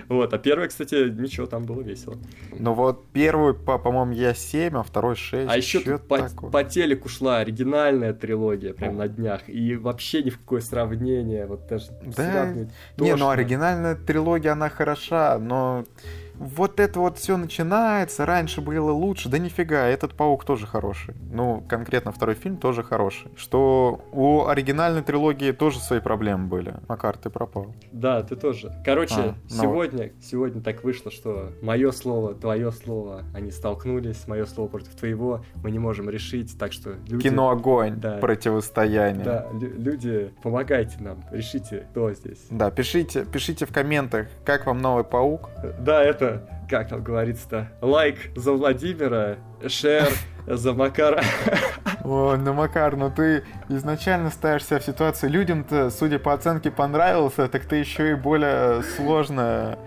Вот, а первая, кстати, ничего, там было весело. Ну вот первую, по- по-моему, я 7, а второй 6. А еще тут по, по телеку шла оригинальная трилогия прям на днях. И вообще ни в какое сравнение. Вот даже Да, сравнивать Не, ну оригинальная трилогия, она хороша, но вот это вот все начинается, раньше было лучше, да нифига, этот паук тоже хороший. Ну, конкретно второй фильм тоже хороший. Что у оригинальной трилогии тоже свои проблемы были. Макар, ты пропал. Да, ты тоже. Короче, А, ну сегодня, сегодня так вышло, что мое слово, твое слово, они столкнулись, мое слово против твоего, мы не можем решить, так что люди... Кино огонь, Да. противостояние. Да, лю- люди, помогайте нам, решите, кто здесь. Да, пишите, пишите в комментах, как вам новый паук. Да, это, как там говорится-то, лайк за Владимира, шер за Макара. [laughs] О, ну, Макар, ну ты изначально ставишь себя в ситуацию, людям-то, судя по оценке, понравился, так ты еще и более сложно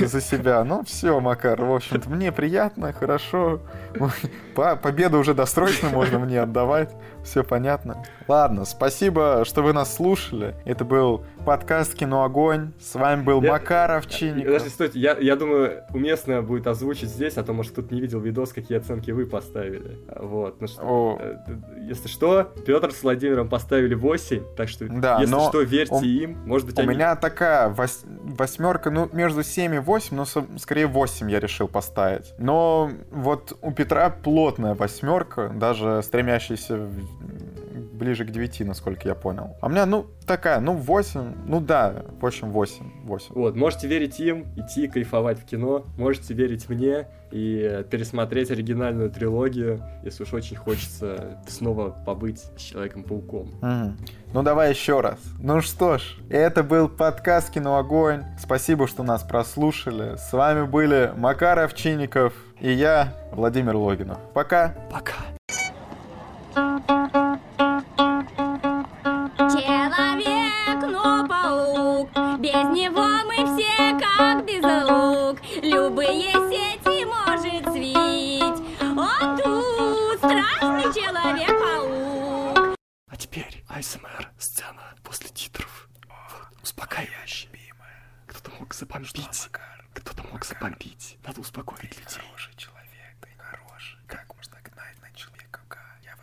за себя. Ну, все, Макар, в общем-то, мне приятно, хорошо. По- Победу уже досрочно можно мне отдавать, все понятно. Ладно, спасибо, что вы нас слушали. Это был подкаст «Кино Огонь». С вами был Я- Макар Подожди, Овчинников. стойте, я, я думаю, уместно будет озвучить здесь, а то, может, кто-то не видел видос, какие оценки вы поставили. Вот, ну что, О. э, если что, Петр с Владимиром поставили 8, так что, Да, если но что, верьте у- им, может быть, У они... меня такая вос- восьмерка, ну, между 7 и 8, но со- скорее 8 я решил поставить. Но вот у Петра плотная восьмерка, даже стремящаяся в- ближе к 9, насколько я понял. А у меня, ну, такая, ну, 8, ну да, в общем, 8, 8. Вот, можете верить им, идти кайфовать в кино, можете верить мне и пересмотреть оригинальную трилогию, если уж очень хочется снова побыть с Человеком-пауком. Мгм. Ну давай еще раз. Ну что ж, это был подкаст Кино Огонь. Спасибо, что нас прослушали. С вами были Макар Овчинников и я, Владимир Логинов. Пока. Пока! Человек, но паук, без него мы все как без лук. Любые сети может свить. Он тут страшный человек-паук. А теперь АСМР сцена после титров. Вот, успокаивающая. Кто-то мог забомбить. Кто-то мог забомбить. Надо успокоить людей. Хороший человек.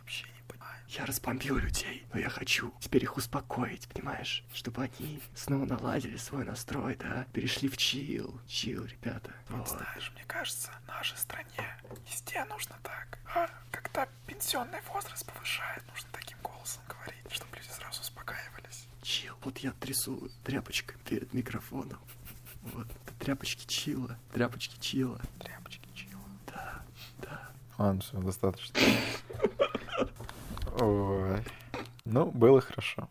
вообще не понимаю. Я разбомбил людей, но я хочу теперь их успокоить, понимаешь? Чтобы они снова наладили свой настрой, да? Перешли в чил. Чил, ребята. Вот. Знаешь, мне кажется, нашей стране везде нужно так. А когда пенсионный возраст повышает, нужно таким голосом говорить, чтобы люди сразу успокаивались. Чил. Вот я трясу тряпочкой перед микрофоном. [laughs] Вот. Тряпочки чила. Тряпочки чила. Тряпочки чего. Да, да. Ладно, все, достаточно. [laughs] Ой. Ну, было хорошо.